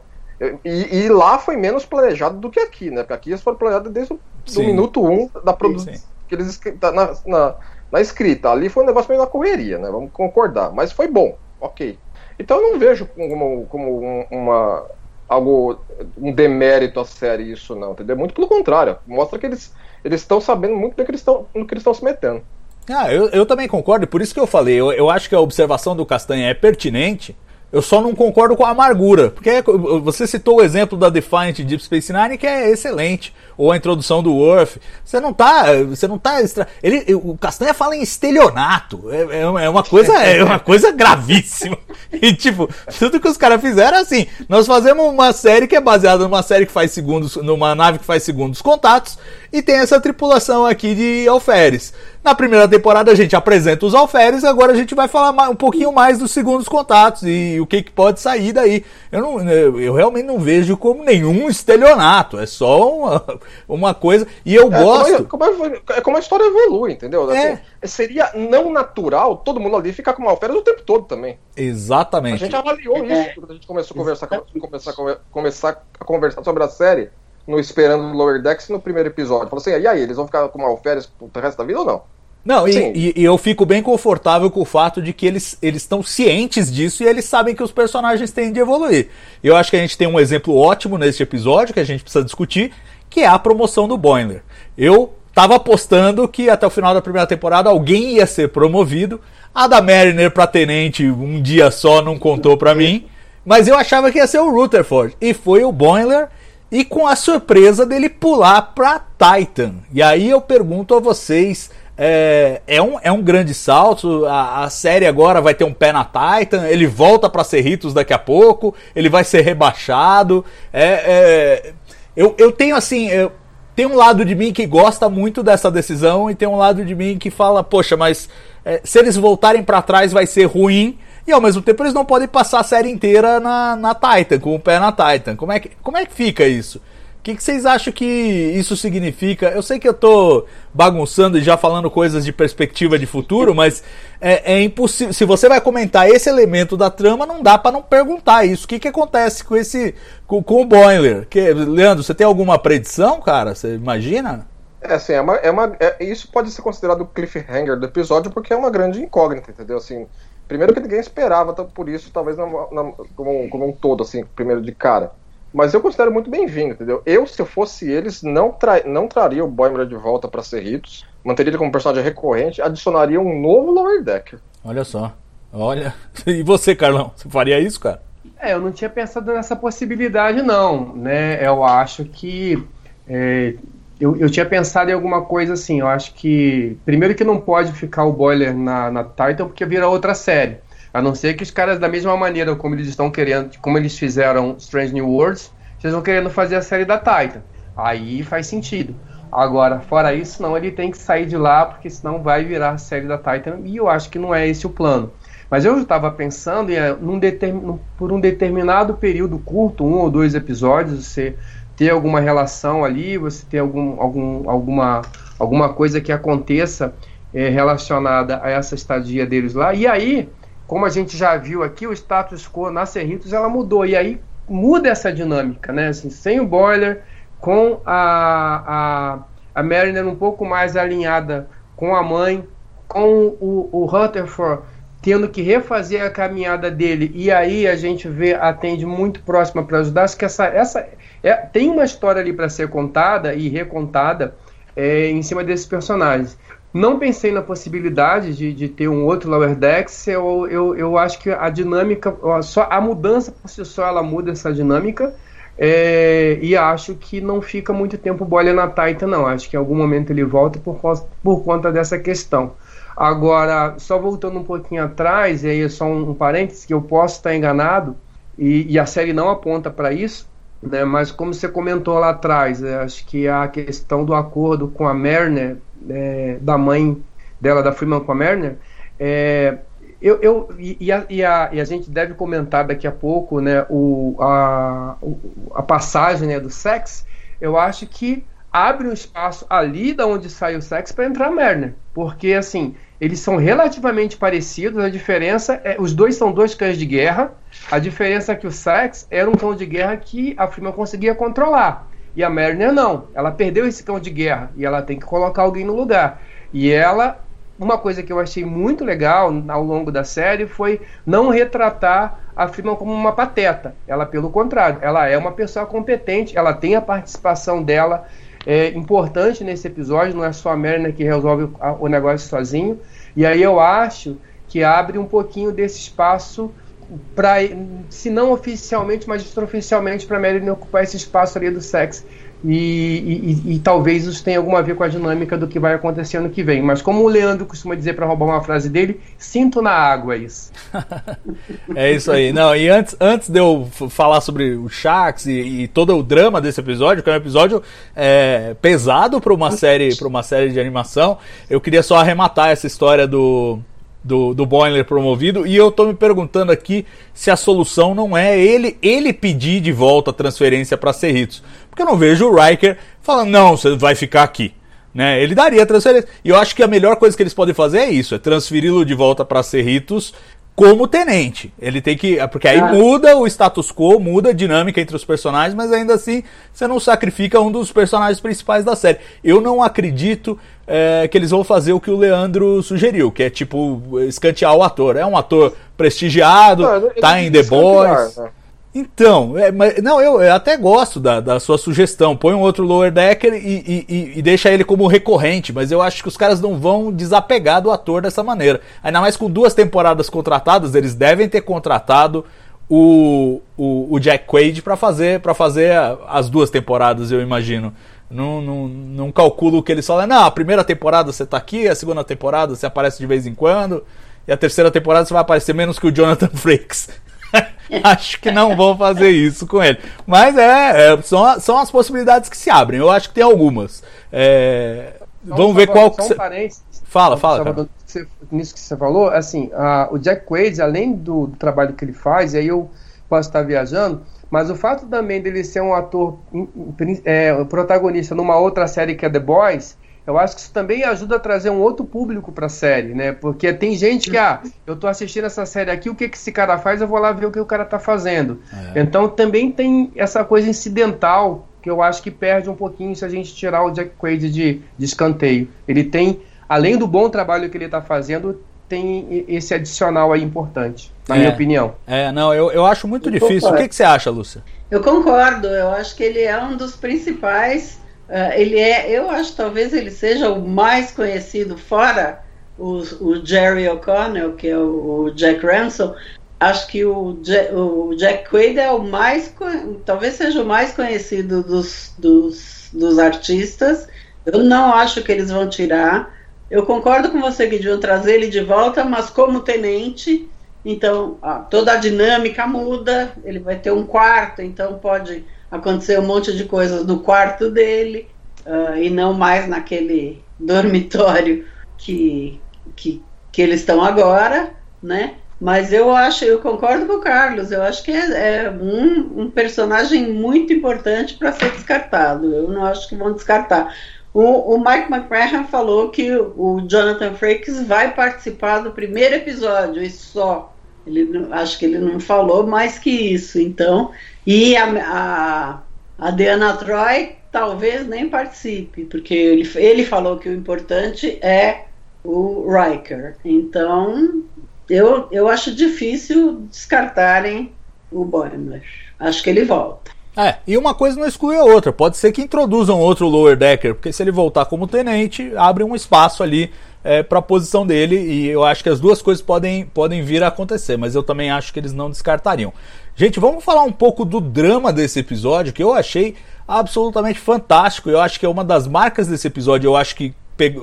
Speaker 2: E, e lá foi menos planejado do que aqui, né? Porque aqui eles foram planejados desde o do minuto um da produção. Que eles tá na, na, na escrita. Ali foi um negócio meio na correria, né? Vamos concordar. Mas foi bom, ok. Então eu não vejo como, como um- uma, algo, um demérito a série isso, não, entendeu? Muito pelo contrário. Mostra que eles eles estão sabendo muito bem que eles estão, no que eles estão se metendo.
Speaker 1: Ah, eu, eu também concordo, por isso que eu falei, eu, eu acho que a observação do Castanha é pertinente, eu só não concordo com a amargura, porque você citou o exemplo da Defiant Deep Space Nine, que é excelente, ou a introdução do Worf, você não tá, você não tá, extra... ele, o Castanha fala em estelionato, é, é uma- é uma coisa, é uma coisa gravíssima, e tipo, tudo que os caras fizeram é assim, nós fazemos uma série que é baseada numa série que faz segundos, numa nave que faz segundos contatos, e tem essa tripulação aqui de alferes. Na primeira temporada a gente apresenta os alferes, agora a gente vai falar um pouquinho mais dos segundos contatos e o que, que pode sair daí. Eu, não, eu, eu realmente não vejo como nenhum estelionato, é só uma, uma coisa. E eu
Speaker 2: É
Speaker 1: gosto.
Speaker 2: como, é, como é- é como a história evolui, entendeu?
Speaker 1: É.
Speaker 2: Assim, seria não natural todo mundo ali ficar com alferes o tempo todo também. A
Speaker 1: Exatamente.
Speaker 2: gente avaliou
Speaker 4: É.
Speaker 2: isso quando a gente começou a conversar, começar, a começar a conversar sobre a série no Esperando Lower Decks no primeiro episódio. Falou assim, e aí, eles vão ficar com alferes pro resto da vida ou não?
Speaker 1: Não, e,
Speaker 2: Sim.
Speaker 1: e- e eu fico bem confortável com o fato de que eles eles estão cientes disso e eles sabem que os personagens têm de evoluir. Eu acho que a gente tem um exemplo ótimo neste episódio que a gente precisa discutir, que é a promoção do Boiler. Eu tava apostando que até o final da primeira temporada alguém ia ser promovido. A da Mariner pra tenente um dia só não contou pra mim, mas eu achava que ia ser o Rutherford e foi o Boiler e com a surpresa dele pular pra Titan. E aí eu pergunto a vocês, é, é, um, é um grande salto, a, a série agora vai ter um pé na Titan, ele volta pra Cerritos daqui a pouco, ele vai ser rebaixado. É, é, eu, eu tenho assim, eu, tem um lado de mim que gosta muito dessa decisão e tem um lado de mim que fala, poxa, mas é, se eles voltarem pra trás vai ser ruim. E ao mesmo tempo eles não podem passar a série inteira na, na Titan, com o pé na Titan. Como é que, como é que fica isso? O que, que vocês acham que isso significa? Eu sei que eu tô bagunçando e já falando coisas de perspectiva de futuro, mas é, é impossível. Se você vai comentar esse elemento da trama, não dá pra não perguntar isso. O que, que acontece com esse. com, com o Boiler? Que, Leandro, você tem alguma predição, cara? Você imagina?
Speaker 2: É assim, é uma, é uma, é- isso pode ser considerado o cliffhanger do episódio porque é uma grande incógnita, entendeu? Assim, primeiro que ninguém esperava, então por isso, talvez na- na- como, um- como um todo, assim, primeiro de cara. Mas eu considero muito bem-vindo, entendeu? Eu, se eu fosse eles, não, tra não traria o Boimler de volta pra Cerritos, manteria ele como personagem recorrente, adicionaria um novo Lower Decker.
Speaker 1: Olha só. Olha. E você, Carlão? Você faria isso, cara?
Speaker 3: É, eu não tinha pensado nessa possibilidade, não, né? Eu acho que. é, eu, eu tinha pensado em alguma coisa assim. Eu acho que. Primeiro, que não pode ficar o Boiler na, na Titan, porque vira outra série. A não ser que os caras, da mesma maneira como eles estão querendo, como eles fizeram Strange New Worlds, estão querendo fazer a série da Titan. Aí faz sentido. Agora, fora isso, não, ele tem que sair de lá, porque senão vai virar a série da Titan. E eu acho que não é esse o plano. Mas eu estava pensando em, eh, num determin- por um determinado período curto, um ou dois episódios, você ter alguma relação ali, você ter algum, algum, alguma, alguma coisa que aconteça eh, relacionada a essa estadia deles lá. E aí, como a gente já viu aqui, o status quo na Cerritos ela mudou. E aí muda essa dinâmica, né? Assim, sem o boiler, com a, a, a Mariner um pouco mais alinhada com a mãe, com o, o Rutherford tendo que refazer a caminhada dele e aí a gente vê a Tandy muito próxima para ajudar. Acho que essa, essa é, tem uma história ali para ser contada e recontada é, em cima desses personagens. Não pensei na possibilidade de, de ter um outro Lower Decks. Eu, eu, eu acho que a dinâmica, só a mudança por si só, ela muda essa dinâmica. É, e acho que não fica muito tempo bolha na Titan, não. Acho que em algum momento ele volta por, por conta dessa questão. Agora, só voltando um pouquinho atrás, e aí é só um, um parênteses, que eu posso estar enganado, e, e a série não aponta para isso, né, mas como você comentou lá atrás, é, acho que a questão do acordo com a Mariner, é, da mãe dela, da Freeman com a Mariner, é, eu, eu e, a, e, a, e, a, gente deve comentar daqui a pouco, né, o, a, a passagem né, do Sex. Eu acho que abre um espaço ali da onde sai o Sex para entrar a Merner, porque assim eles são relativamente parecidos. A diferença é os dois são dois cães de guerra. A diferença é que o Sex era um cão de guerra que a Freeman conseguia controlar e a Mariner não. Ela perdeu esse cão de guerra e ela tem que colocar alguém no lugar. E ela uma coisa que eu achei muito legal ao longo da série foi não retratar a Freeman como uma pateta. Ela, pelo contrário, ela é uma pessoa competente, ela tem a participação dela é, importante nesse episódio, não é só a Mariner que resolve o, negócio sozinho. E aí eu acho que abre um pouquinho desse espaço para, se não oficialmente, mas extraoficialmente, para a Marilyn ocupar esse espaço ali do sexo. E, e, e, talvez isso tenha alguma a ver com a dinâmica do que vai acontecer ano que vem. Mas como o Leandro costuma dizer para roubar uma frase dele, sinto na água isso.
Speaker 1: é isso aí. Não, e antes, antes de eu falar sobre o Shax e, e todo o drama desse episódio, que é um episódio é, pesado para uma série, para uma série de animação, eu queria só arrematar essa história do do, do Boiler promovido. E eu tô me perguntando aqui se a solução não é ele ele pedir de volta a transferência para Cerritos. Porque eu não vejo o Riker falando, não, você vai ficar aqui. Né? Ele daria transferência. E eu acho que a melhor coisa que eles podem fazer é isso: é transferi-lo de volta para Cerritos como tenente. Ele tem que. Porque aí ah. muda o status quo, muda a dinâmica entre os personagens, mas ainda assim você não sacrifica um dos personagens principais da série. Eu não acredito é, que eles vão fazer o que o Leandro sugeriu, que é tipo escantear o ator. É um ator prestigiado, não, tá em The Boys. Né? Então, é, mas, não, eu, eu, até gosto da, da sua sugestão. Põe um outro Lower Decker e, e, e, deixa ele como recorrente, mas eu acho que os caras não vão desapegar do ator dessa maneira. Ainda mais com duas temporadas contratadas, eles devem ter contratado o, o, o Jack Quaid para fazer, pra fazer as duas temporadas, eu imagino. Não, não, não calculo que eles falam, não, a primeira temporada você tá aqui, a segunda temporada você aparece de vez em quando, e a terceira temporada você vai aparecer menos que o Jonathan Frakes. acho que não vão fazer isso com ele. Mas é, é, são, são as possibilidades que se abrem. Eu acho que tem algumas. É, vamos ver qual que. Você... Fala, fala. Cara.
Speaker 3: Nisso que você falou, assim, a, o Jack Quaid, além do, do, trabalho que ele faz, e aí eu posso estar viajando, mas o fato também dele ser um ator é, protagonista numa outra série que é The Boys, eu acho que isso também ajuda a trazer um outro público para a série, né? Porque tem gente que, ah, eu tô assistindo essa série aqui, o que que esse cara faz, eu vou lá ver o que o cara tá fazendo. É. Então também tem essa coisa incidental que eu acho que perde um pouquinho se a gente tirar o Jack Quaid de, de escanteio. Ele tem, além do bom trabalho que ele está fazendo, tem esse adicional aí importante, na é. minha opinião.
Speaker 1: É, não, eu, eu acho muito eu difícil. O que, que você acha, Lúcia?
Speaker 4: Eu concordo, eu acho que ele é um dos principais Uh, ele é, eu acho talvez ele seja o mais conhecido fora o, o Jerry O'Connell, que é o, o, Jack Ransom. Acho que o, o Jack Quaid é o mais, talvez seja o mais conhecido dos, dos, dos artistas. Eu não acho que eles vão tirar. Eu concordo com você que deviam trazer ele de volta, mas como tenente, então toda a dinâmica muda. Ele vai ter um quarto, então pode acontecer um monte de coisas no quarto dele uh, e não mais naquele dormitório que, que, que eles estão agora, né? Mas eu acho, eu concordo com o Carlos, eu acho que é, é um, um, personagem muito importante para ser descartado. Eu não acho que vão descartar. O, o Mike McMahon falou que o Jonathan Frakes vai participar do primeiro episódio e só. Ele, acho que ele não falou mais que isso. Então, e a, a, a Troy talvez nem participe, porque ele, ele falou que o importante é o Riker. Então, eu, eu acho difícil descartarem o Boimler. Acho que ele volta.
Speaker 1: É, e uma coisa não exclui a outra. Pode ser que introduzam outro Lower Decker, porque se ele voltar como tenente, abre um espaço ali é, para a posição dele. E eu acho que as duas coisas podem, podem vir a acontecer, mas eu também acho que eles não descartariam. Gente, vamos falar um pouco do drama desse episódio, que eu achei absolutamente fantástico. Eu acho que é uma das marcas desse episódio, eu acho que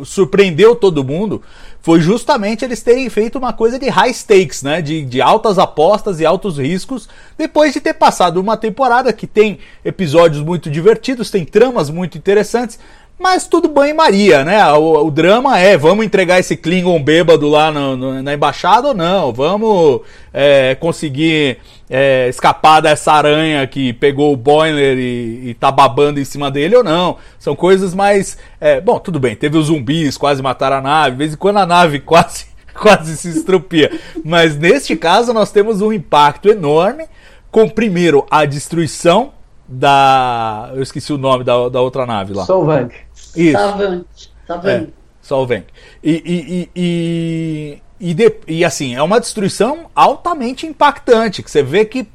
Speaker 1: surpreendeu todo mundo, foi justamente eles terem feito uma coisa de high stakes, né? De, de altas apostas e altos riscos, depois de ter passado uma temporada que tem episódios muito divertidos, tem tramas muito interessantes, mas tudo banho-maria, né? O, o, drama é, vamos entregar esse Klingon bêbado lá no, no, na embaixada ou não? Vamos é, conseguir é, escapar dessa aranha que pegou o Boiler e, e tá babando em cima dele ou não? São coisas mais... É, bom, tudo bem, teve os zumbis, quase mataram a nave, de vez em quando a nave quase, quase se estrupia. Mas neste caso nós temos um impacto enorme com, primeiro, a destruição da. Eu esqueci o nome da, da outra nave lá.
Speaker 3: Solvang.
Speaker 1: Isso.
Speaker 4: Savante. Savante.
Speaker 1: É, Solvang. E, e, e, e, de, e, assim, é uma destruição altamente impactante. Que você vê que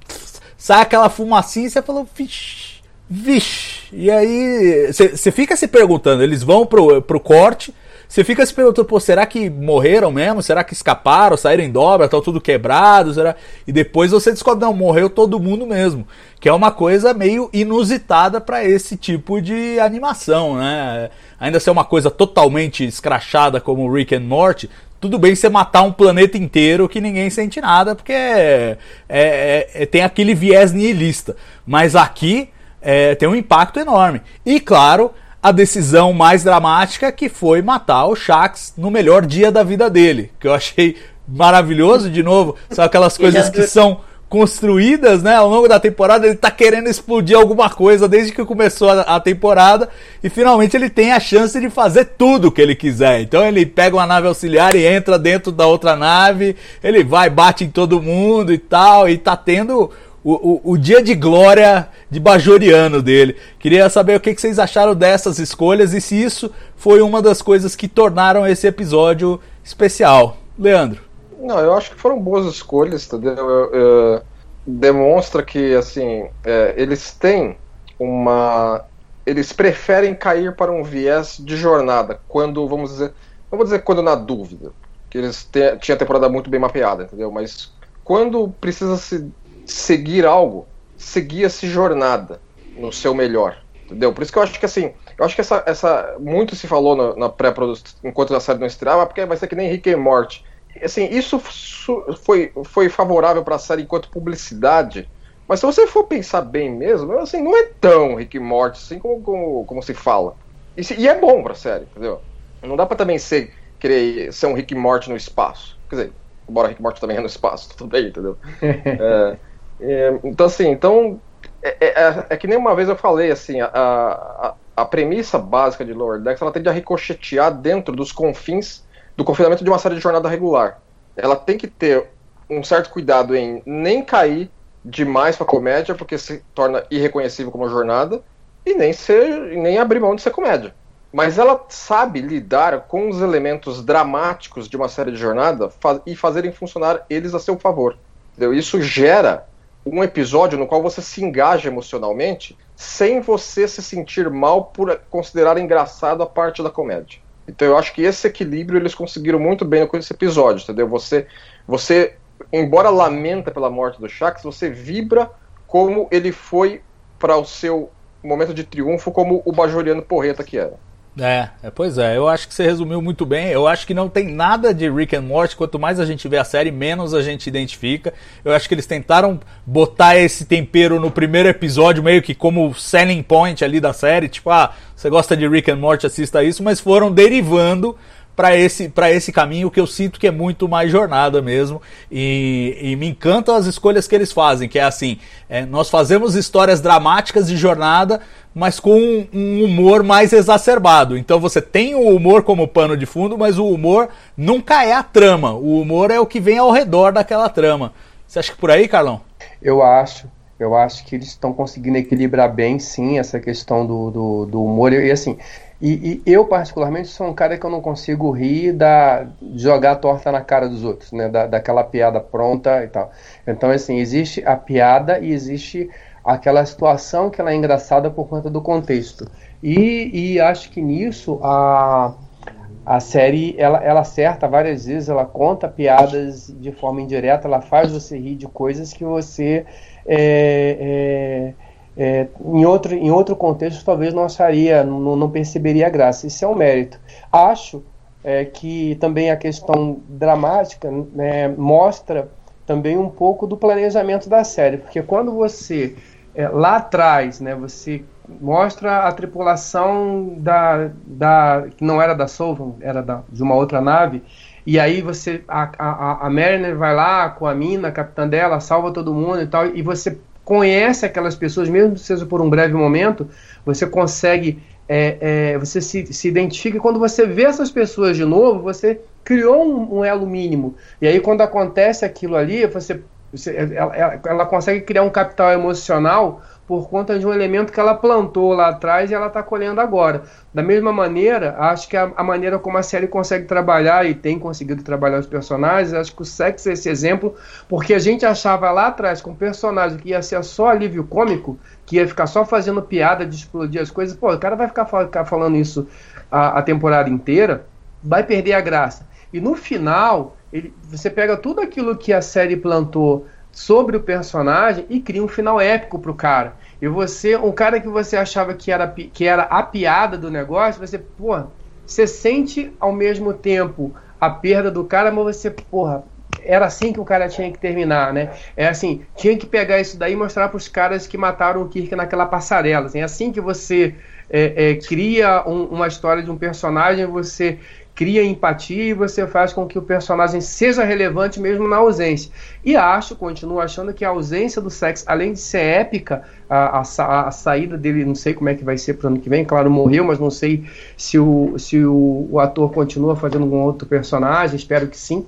Speaker 1: sai aquela fumacinha e você falou, vixe, vixe. E aí você fica se perguntando, eles vão pro, pro corte. Você fica se perguntando, pô, será que morreram mesmo? Será que escaparam, saíram em dobra, estão tudo quebrado? Será? E depois você descobre, não, morreu todo mundo mesmo. Que é uma coisa meio inusitada para esse tipo de animação, né? Ainda ser uma coisa totalmente escrachada como Rick and Morty, tudo bem você matar um planeta inteiro que ninguém sente nada, porque é, é, é, tem aquele viés nihilista. Mas aqui é, tem um impacto enorme. E claro, a decisão mais dramática que foi matar o Shax no melhor dia da vida dele, que eu achei maravilhoso de novo, são aquelas coisas que são construídas, né, ao longo da temporada, ele tá querendo explodir alguma coisa desde que começou a, a, temporada e finalmente ele tem a chance de fazer tudo que ele quiser. Então ele pega uma nave auxiliar e entra dentro da outra nave, ele vai, bate em todo mundo e tal, e tá tendo o, o, o, dia de glória de Bajoriano dele. Queria saber o que, vocês acharam dessas escolhas e se isso foi uma das coisas que tornaram esse episódio especial. Leandro.
Speaker 2: Não, eu acho que foram boas escolhas, entendeu? Eu, demonstra que, assim, é, eles têm uma. Eles preferem cair para um viés de jornada, quando, vamos dizer. Não vou dizer quando na dúvida, que eles tinham a temporada muito bem mapeada, entendeu? Mas quando precisa se seguir algo, seguia-se jornada no seu melhor. Entendeu? Por isso que eu acho que assim, eu acho que essa. essa muito se falou na, na pré-produção, enquanto a série não estreava, porque vai ser que nem Rick e Morty. Assim, isso foi, foi favorável para a série enquanto publicidade, mas se você for pensar bem mesmo, assim, não é tão Rick e Morty assim como, como, como se fala. E, se, e é bom pra série, entendeu? Não dá pra também ser, querer ser um Rick e Morty no espaço. Quer dizer, embora Rick e Morty também é no espaço, tudo bem, entendeu? é, é, então, assim, então. É, é, é, é, que nem uma vez eu falei, assim, a, a, a premissa básica de Lower Decks ela tende a ricochetear dentro dos confins do confinamento de uma série de jornada regular. Ela tem que ter um certo cuidado em nem cair demais pra comédia, porque se torna irreconhecível como jornada, e nem ser nem abrir mão de ser comédia. Mas ela sabe lidar com os elementos dramáticos de uma série de jornada e fazerem funcionar eles a seu favor. Entendeu? Isso gera um episódio no qual você se engaja emocionalmente sem você se sentir mal por considerar engraçado a parte da comédia. Então eu acho que esse equilíbrio eles conseguiram muito bem com esse episódio, entendeu? Você, você embora lamenta pela morte do Shax, você vibra como ele foi para o seu momento de triunfo como o bajoriano porreta que era.
Speaker 1: É, é, pois é, eu acho que você resumiu muito bem. Eu acho que não tem nada de Rick and Morty. Quanto mais a gente vê a série, menos a gente identifica. Eu acho que eles tentaram botar esse tempero no primeiro episódio, meio que como selling point ali da série. Tipo, ah, você gosta de Rick and Morty, assista isso, mas foram derivando para esse, para esse caminho que eu sinto que é muito mais jornada mesmo. E, e me encantam as escolhas que eles fazem, que é assim: é, nós fazemos histórias dramáticas de jornada, mas com um, um, humor mais exacerbado. Então você tem o humor como pano de fundo, mas o humor nunca é a trama. O humor é o que vem ao redor daquela trama. Você acha que por aí, Carlão?
Speaker 3: Eu acho. Eu acho que eles estão conseguindo equilibrar bem, sim, essa questão do, do, do humor. E assim, e, e, eu, particularmente, sou um cara que eu não consigo rir da jogar a torta na cara dos outros, né? Da, daquela piada pronta e tal. Então, assim, existe a piada e existe aquela situação que ela é engraçada por conta do contexto. E, e acho que nisso a, a série ela, ela acerta várias vezes, ela conta piadas de forma indireta, ela faz você rir de coisas que você. É, é, é, em, outro, em outro contexto talvez não acharia, não, não perceberia a graça. Isso é um mérito. Acho é, que também a questão dramática né, mostra também um pouco do planejamento da série, porque quando você é, lá atrás, né, você mostra a tripulação da, da que não era da Solvan, era da, de uma outra nave. E aí você a, a, a Mariner vai lá com a mina, a capitã dela, salva todo mundo e tal, e você conhece aquelas pessoas, mesmo que seja por um breve momento, você consegue é, é, você se, se identifica quando você vê essas pessoas de novo, você criou um, um elo mínimo. E aí, quando acontece aquilo ali, você, você ela, ela, ela, consegue criar um capital emocional por conta de um elemento que ela plantou lá atrás e ela está colhendo agora. Da mesma maneira, acho que a, a, maneira como a série consegue trabalhar e tem conseguido trabalhar os personagens, acho que o sexo é esse exemplo, porque a gente achava lá atrás com um personagem que ia ser só alívio cômico, que ia ficar só fazendo piada de explodir as coisas, pô, o cara vai ficar, ficar falando isso a, a temporada inteira, vai perder a graça. E no final, ele, você pega tudo aquilo que a série plantou sobre o personagem e cria um final épico pro cara. E você, um cara que você achava que era, que era a piada do negócio, você, porra, você sente ao mesmo tempo a perda do cara, mas você, porra, era assim que o cara tinha que terminar, né? É assim, tinha que pegar isso daí e mostrar para os caras que mataram o Kirk naquela passarela. Assim, é assim que você é, é, cria um, uma história de um personagem, você cria empatia e você faz com que o personagem seja relevante mesmo na ausência. E acho, continuo achando que a ausência do sexo, além de ser épica, a, a, a saída dele, não sei como é que vai ser para ano que vem, claro, morreu, mas não sei se o, se o, o ator continua fazendo algum outro personagem, espero que sim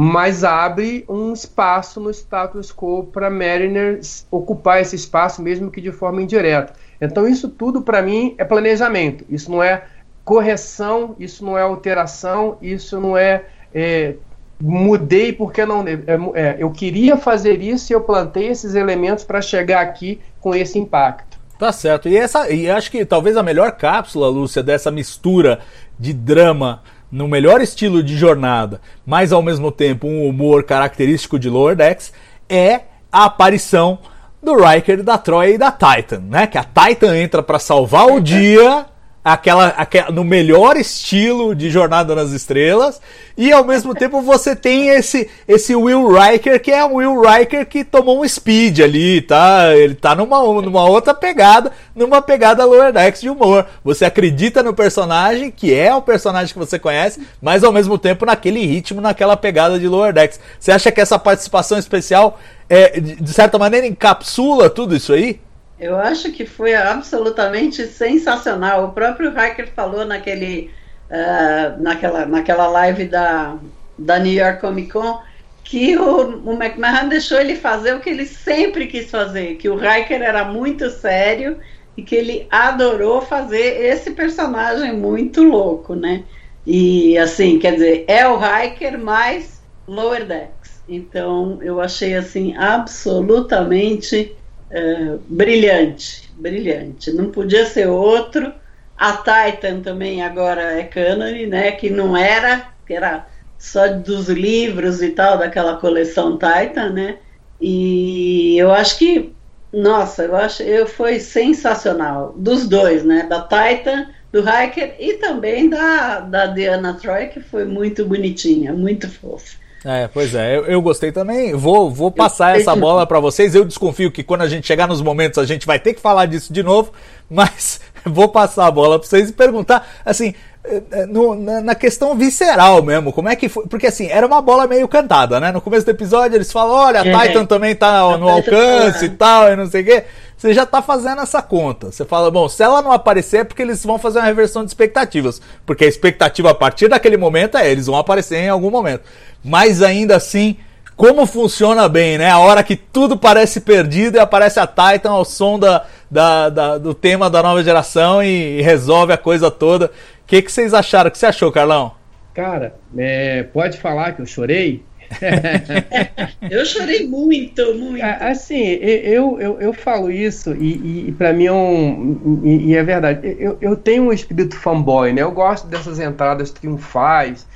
Speaker 3: mas abre um espaço no status quo para Mariner ocupar esse espaço, mesmo que de forma indireta. Então, isso tudo para mim é planejamento. Isso não é correção, isso não é alteração, isso não é, é mudei porque não. É, é, eu queria fazer isso e eu plantei esses elementos para chegar aqui com esse impacto.
Speaker 1: Tá certo. E, essa, e acho que talvez a melhor cápsula, Lúcia, dessa mistura de drama no melhor estilo de jornada, mas ao mesmo tempo um humor característico de Lower Decks, é a aparição do Riker, da Troia e da Titan, né? Que a Titan entra para salvar o dia aquela, aquela, no melhor estilo de Jornada nas Estrelas, e ao mesmo tempo você tem esse esse Will Riker, que é um Will Riker que tomou um speed ali, tá? Ele tá numa, numa outra pegada, numa pegada Lower Decks de humor. Você acredita no personagem, que é o personagem que você conhece, mas ao mesmo tempo naquele ritmo, naquela pegada de Lower Decks. Você acha que essa participação especial, é, de certa maneira, encapsula tudo isso aí?
Speaker 4: Eu acho que foi absolutamente sensacional. O próprio Hiker falou naquele, uh, naquela, naquela live da, da New York Comic Con que o, o McMahon deixou ele fazer o que ele sempre quis fazer, que o Riker era muito sério e que ele adorou fazer esse personagem muito louco, né? E assim, quer dizer, é o Riker mais Lower Decks. Então eu achei assim absolutamente é, brilhante, brilhante. Não podia ser outro. A Titan também agora é cânone, né? Que não era, que era só dos livros e tal, daquela coleção Titan, né? E eu acho que, nossa, eu acho eu foi sensacional. Dos dois, né? Da Titan, do Hiker e também da, da Diana Troy, que foi muito bonitinha, muito fofa.
Speaker 1: É, pois é, eu, eu, gostei também. Vou, vou passar essa bola para vocês. Eu desconfio que quando a gente chegar nos momentos a gente vai ter que falar disso de novo, mas vou passar a bola para vocês e perguntar, assim, eh, eh, no, na, na, questão visceral mesmo, como é que foi? Porque assim, era uma bola meio cantada, né? No começo do episódio eles falam: olha, a é. Titan também tá no alcance e tal, e não sei o quê. Você já tá fazendo essa conta. Você fala, bom, se ela não aparecer é porque eles vão fazer uma reversão de expectativas. Porque a expectativa a partir daquele momento é eles vão aparecer em algum momento mas ainda assim, como funciona bem, né? A hora que tudo parece perdido e aparece a Titan ao som da, da, da do tema da nova geração e, e resolve a coisa toda. O que, que vocês acharam? O que você achou, Carlão?
Speaker 3: Cara, é, pode falar que eu chorei?
Speaker 4: eu chorei muito, muito.
Speaker 3: Assim, eu, eu, eu falo isso e, e, para mim é um. E, e, é verdade. Eu, eu tenho um espírito fanboy, né? Eu gosto dessas entradas triunfais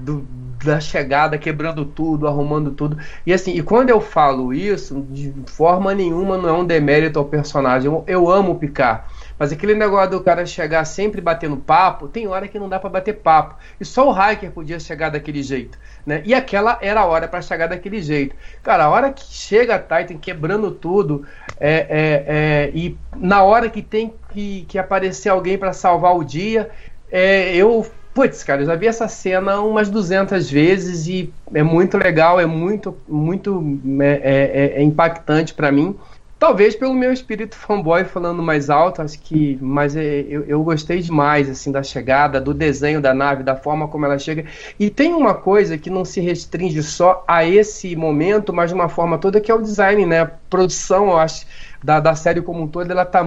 Speaker 3: do, da chegada, quebrando tudo, arrumando tudo. E assim, e quando eu falo isso, de forma nenhuma não é um demérito ao personagem. Eu, eu amo o Picard. Mas aquele negócio do cara chegar sempre batendo papo, tem hora que não dá para bater papo. E só o Hiker podia chegar daquele jeito. Né? E aquela era a hora para chegar daquele jeito. Cara, a hora que chega a Titan quebrando tudo, é, é, é, e na hora que tem que, que aparecer alguém para salvar o dia, é, eu Putz, cara, eu já vi essa cena umas 200 vezes e é muito legal, é muito, muito é, é, é impactante para mim. Talvez pelo meu espírito fanboy falando mais alto, acho que, mas é, eu, eu gostei demais assim da chegada, do desenho da nave, da forma como ela chega. E tem uma coisa que não se restringe só a esse momento, mas de uma forma toda que é o design, né? A produção, eu acho, da, da série como um todo, ela tá,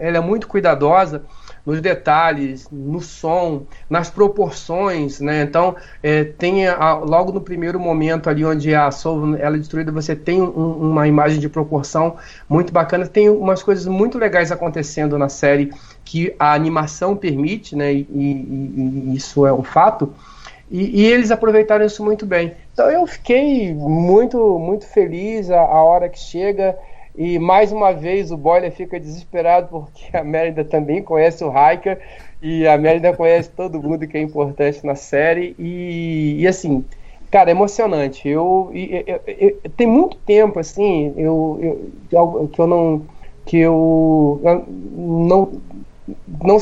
Speaker 3: ela é muito cuidadosa nos detalhes, no som, nas proporções, né? Então, é, tem a, logo no primeiro momento ali onde a Soul ela é destruída, você tem um, uma imagem de proporção muito bacana. Tem umas coisas muito legais acontecendo na série que a animação permite, né? E, e, e isso é um fato. E, e, eles aproveitaram isso muito bem. Então eu fiquei muito, muito feliz a, a hora que chega. E mais uma vez o Boiler fica desesperado porque a Merida também conhece o Hiker e a Merida conhece todo mundo que é importante na série. E, e assim, cara, é emocionante. Eu, eu, eu, eu, tem muito tempo assim, eu, que eu não que eu não não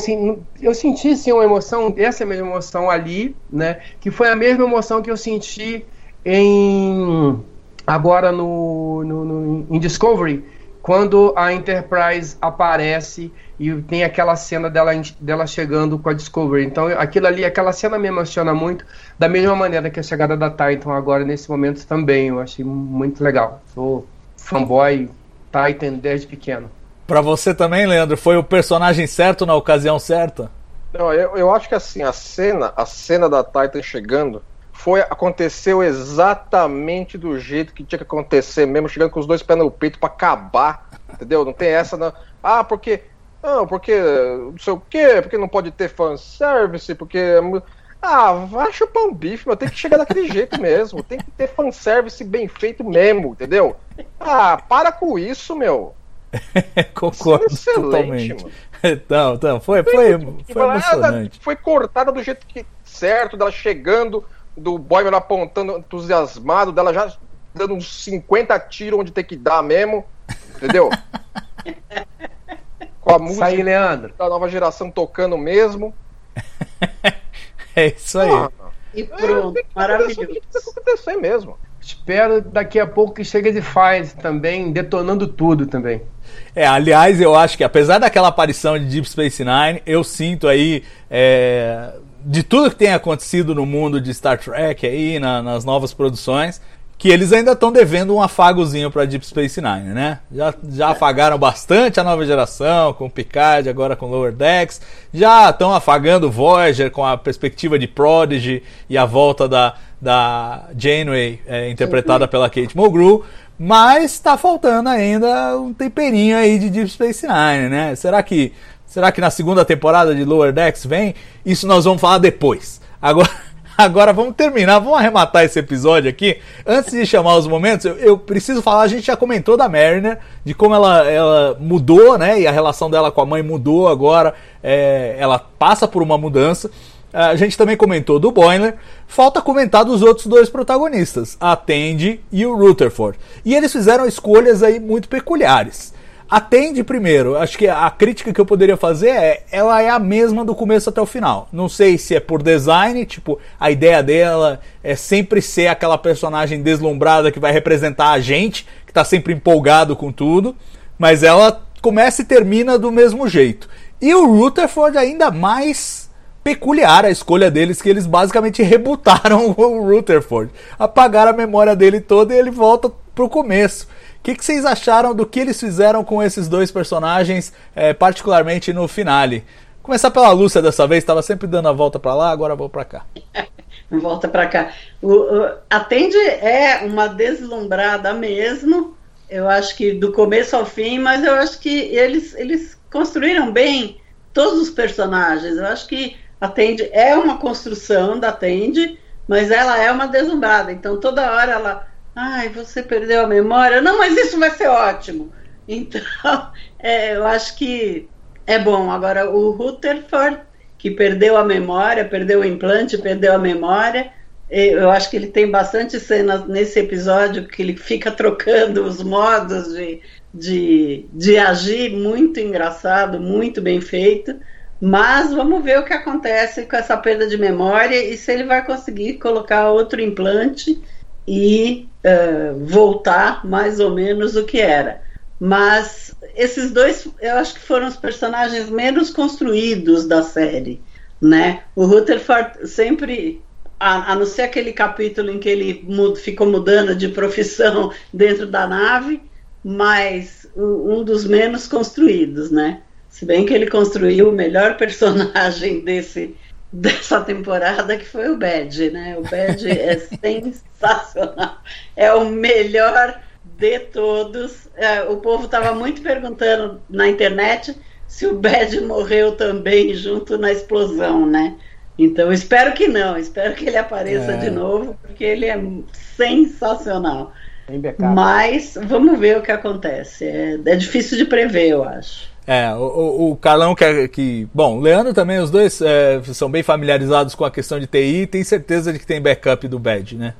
Speaker 3: eu senti sim uma emoção, essa mesma emoção ali, né? Que foi a mesma emoção que eu senti em agora no, no, no, em Discovery, quando a Enterprise aparece e tem aquela cena dela, dela chegando com a Discovery. Então, aquilo ali, aquela cena me emociona muito, da mesma maneira que a chegada da Titan agora, nesse momento também. Eu achei muito legal. Sou fanboy Titan desde pequeno.
Speaker 1: Para você também, Leandro, foi o personagem certo na ocasião certa?
Speaker 2: Não, eu, eu acho que assim, a cena, a cena da Titan chegando foi aconteceu exatamente do jeito que tinha que acontecer mesmo, chegando com os dois pés no peito para acabar, entendeu? Não tem essa não. Ah, porque não, porque não sei o quê, porque não pode ter fanservice, porque ah, vai chupar um bife, mas tem que chegar daquele jeito mesmo. Tem que ter fanservice bem feito mesmo, entendeu? Ah, para com isso, meu.
Speaker 1: Concordo é totalmente. Mano. Então, então, foi, foi, foi, foi emocionante.
Speaker 2: Foi cortada do jeito que certo, dela chegando, do Boyman apontando entusiasmado, dela já dando uns 50 tiros onde tem que dar mesmo, entendeu? Com a música
Speaker 3: aí, Leandro.
Speaker 2: da nova geração tocando mesmo.
Speaker 1: é isso aí. Ah,
Speaker 4: e pronto, é, maravilhoso. Tem que
Speaker 2: acontecer mesmo.
Speaker 3: Espero daqui a pouco que chegue de Fire também, detonando tudo também.
Speaker 1: É, aliás, eu acho que apesar daquela aparição de Deep Space Nine, eu sinto aí é, de tudo que tem acontecido no mundo de Star Trek aí, na, nas novas produções, que eles ainda estão devendo um afagozinho para Deep Space Nine, né? Já, já afagaram bastante a nova geração, com Picard, agora com Lower Decks. Já estão afagando Voyager com a perspectiva de Prodigy e a volta da, da Janeway, é, interpretada pela Kate Mulgrew. Mas está faltando ainda um temperinho aí de Deep Space Nine, né? Será que Será que na segunda temporada de Lower Decks vem? Isso nós vamos falar depois. Agora, agora vamos terminar, vamos arrematar esse episódio aqui. Antes de chamar os momentos, eu, eu, preciso falar, a gente já comentou da Mariner, de como ela, ela mudou, né? E a relação dela com a mãe mudou agora. É, ela passa por uma mudança. A gente também comentou do Boiler. Falta comentar dos outros dois protagonistas, a Tandy e o Rutherford. E eles fizeram escolhas aí muito peculiares. Atende primeiro. Acho que a crítica que eu poderia fazer é, ela é a mesma do começo até o final. Não sei se é por design, tipo, a ideia dela é sempre ser aquela personagem deslumbrada que vai representar a gente, que tá sempre empolgado com tudo, mas ela começa e termina do mesmo jeito. E o Rutherford ainda mais peculiar a escolha deles, que eles basicamente rebutaram o Rutherford. Apagaram a memória dele toda e ele volta pro começo. O que, que, vocês acharam do que eles fizeram com esses dois personagens, é, particularmente no finale? Começar pela Lúcia dessa vez, estava sempre dando a volta para lá, agora vou para cá.
Speaker 4: volta para cá. O, o, é uma deslumbrada mesmo, eu acho que do começo ao fim, mas eu acho que eles, eles construíram bem todos os personagens. Eu acho que a Tandy é uma construção da Tandy, mas ela é uma deslumbrada. Então toda hora ela Ai, você perdeu a memória. Não, mas isso vai ser ótimo. Então, é, eu acho que é bom. Agora, o Rutherford, que perdeu a memória, perdeu o implante, perdeu a memória, eu acho que ele tem bastante cenas nesse episódio que ele fica trocando os modos de, de, de agir, muito engraçado, muito bem feito. Mas vamos ver o que acontece com essa perda de memória e se ele vai conseguir colocar outro implante e uh, voltar mais ou menos o que era. Mas esses dois, eu acho que foram os personagens menos construídos da série, né? O Rutherford sempre, a, a não ser aquele capítulo em que ele mud, ficou mudando de profissão dentro da nave, mas um, um dos menos construídos, né? Se bem que ele construiu o melhor personagem desse dessa temporada que foi o Bad, né? O Bad é sensacional. É o melhor de todos. É, o povo estava muito perguntando na internet se o Bad morreu também junto na explosão, né? Então espero que não, espero que ele apareça é. de novo, porque ele é sensacional. Mas vamos ver o que acontece. É, é difícil de prever, eu acho.
Speaker 1: É, o, o Carlão quer que. Bom, Leandro também, os dois é, são bem familiarizados com a questão de TI e tem certeza de que tem backup do BAD, né?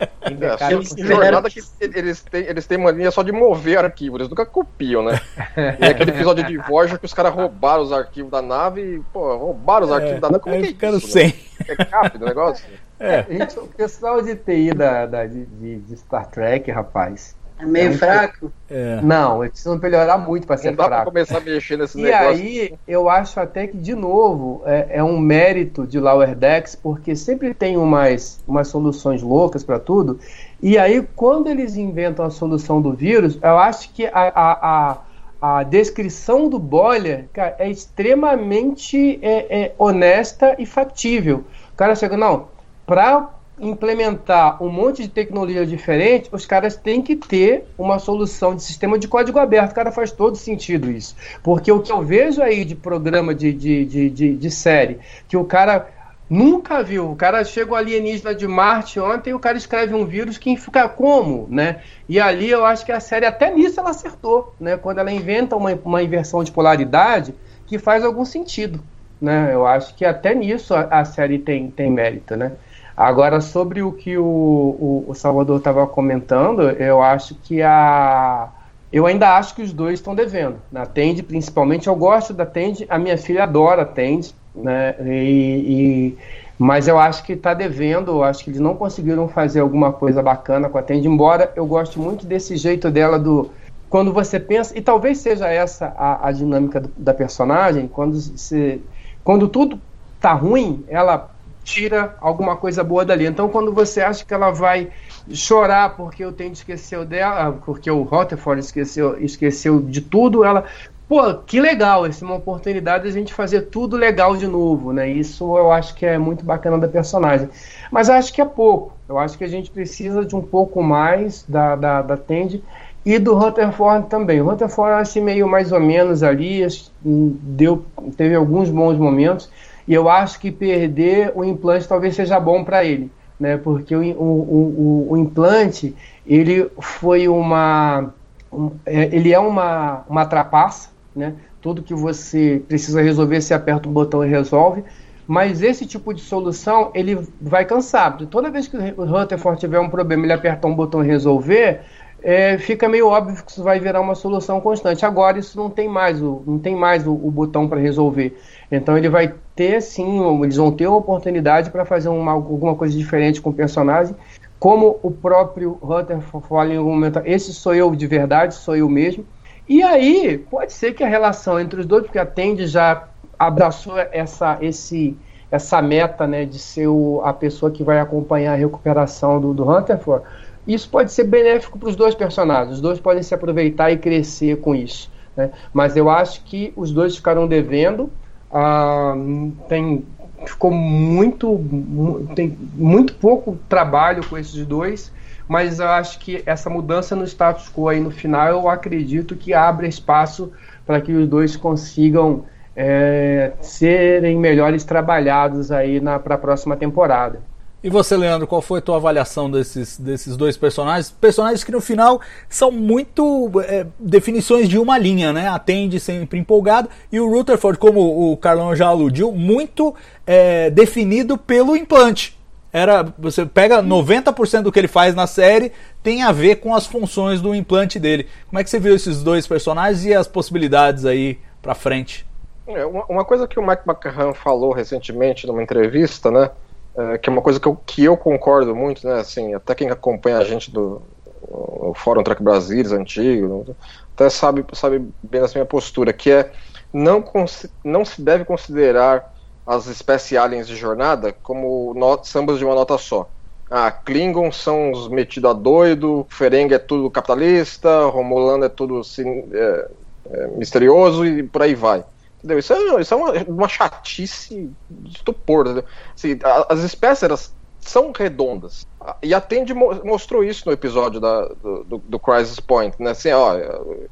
Speaker 2: É, eles, jornada que eles têm, eles têm mania só de mover arquivo, eles nunca copiam, né? E aquele episódio de Voyager que os caras roubaram os arquivos da nave e, pô, roubaram os é, arquivos da nave, como é que é isso?
Speaker 1: Sem.
Speaker 2: Né? É rápido o negócio?
Speaker 3: É. Gente, o pessoal de TI da, da de, de Star Trek, rapaz,
Speaker 4: é meio é fraco?
Speaker 3: É. Não, eles precisam melhorar muito para ser
Speaker 2: Não dá
Speaker 3: fraco.
Speaker 2: Pra começar a mexer nesse
Speaker 3: e
Speaker 2: negócio.
Speaker 3: E aí, eu acho até que, de novo, é, é, um mérito de Lower Decks, porque sempre tem umas, umas soluções loucas para tudo. E aí, quando eles inventam a solução do vírus, eu acho que a, a, a, a descrição do boiler cara, é extremamente é, é, honesta e factível. O cara chega, não, para implementar um monte de tecnologia diferente, os caras têm que ter uma solução de sistema de código aberto. Cara, faz todo sentido isso. Porque o que eu vejo aí de programa de, de, de, de, de série, que o cara nunca viu, o cara chegou alienígena de Marte ontem e o cara escreve um vírus que fica como, né? E ali eu acho que a série, até nisso, ela acertou, né? Quando ela inventa uma, uma inversão de polaridade que faz algum sentido. Né? Eu acho que até nisso a, a série tem, tem mérito, né? Agora, sobre o que o, o, o Salvador estava comentando, eu acho que a. Eu ainda acho que os dois estão devendo. Na Tende, principalmente, eu gosto da Tende, a minha filha adora a Tende, né? E, e, mas eu acho que está devendo, eu acho que eles não conseguiram fazer alguma coisa bacana com a Tende, embora eu goste muito desse jeito dela do. Quando você pensa, e talvez seja essa a, a dinâmica do, da personagem, quando, você, quando tudo tá ruim, ela tira alguma coisa boa dali. Então, quando você acha que ela vai chorar porque o Tende esqueceu dela, porque o Rutherford esqueceu, esqueceu de tudo, ela, pô, que legal, essa é uma oportunidade de a gente fazer tudo legal de novo, né? Isso eu acho que é muito bacana da personagem. Mas acho que é pouco. Eu acho que a gente precisa de um pouco mais da, da, da Tende e do Rutherford também. O Rutherford assim meio mais ou menos ali, deu, teve alguns bons momentos. E eu acho que perder o implante talvez seja bom para ele, né? Porque o, o, o, o, implante ele foi uma, um, é, ele é uma, uma trapaça, né? Tudo que você precisa resolver, você aperta um botão e resolve. Mas esse tipo de solução ele vai cansar. Toda vez que o Rutherford tiver um problema, ele apertar um botão e resolver, é, fica meio óbvio que isso vai virar uma solução constante. Agora isso não tem mais o, não tem mais o, o botão para resolver. Então ele vai ter sim, eles vão ter uma oportunidade para fazer uma, alguma coisa diferente com o personagem, como o próprio Hunter fala em algum momento, esse sou eu de verdade, sou eu mesmo. E aí pode ser que a relação entre os dois, porque a já abraçou essa, esse, essa meta né, de ser o, a pessoa que vai acompanhar a recuperação do, do Hunterford, isso pode ser benéfico para os dois personagens. Os dois podem se aproveitar e crescer com isso. Né? Mas eu acho que os dois ficaram devendo. Ah, tem ficou muito tem muito pouco trabalho com esses dois mas eu acho que essa mudança no status quo aí no final eu acredito que abre espaço para que os dois consigam é, serem melhores trabalhados aí para a próxima temporada
Speaker 1: E você, Leandro, qual foi a tua avaliação desses, desses dois personagens? Personagens que no final são muito é, definições de uma linha, né? Atende sempre empolgado. E o Rutherford, como o Carlão já aludiu, muito é, definido pelo implante. Era, você pega 90% do que ele faz na série tem a ver com as funções do implante dele. Como é que você viu esses dois personagens e as possibilidades aí pra frente?
Speaker 2: É, uma, coisa que o Mike McCann falou recentemente numa entrevista, né? É, que é uma coisa que eu, que eu concordo muito, né? Assim, até quem acompanha a gente do o Fórum Track Brasilis antigo, até sabe, sabe bem essa minha postura, que é não, não se deve considerar as espécies aliens de jornada como sambas de uma nota só. Ah, Klingons são os metidos a doido, Ferengi é tudo capitalista, Romulano é tudo assim, é, é, misterioso e por aí vai. Entendeu? Isso é, isso é uma, uma chatice de estupor. Assim, as espécies elas são redondas. E a Tandy mostrou isso no episódio da, do, do, do, Crisis Point. Né? Assim, ó,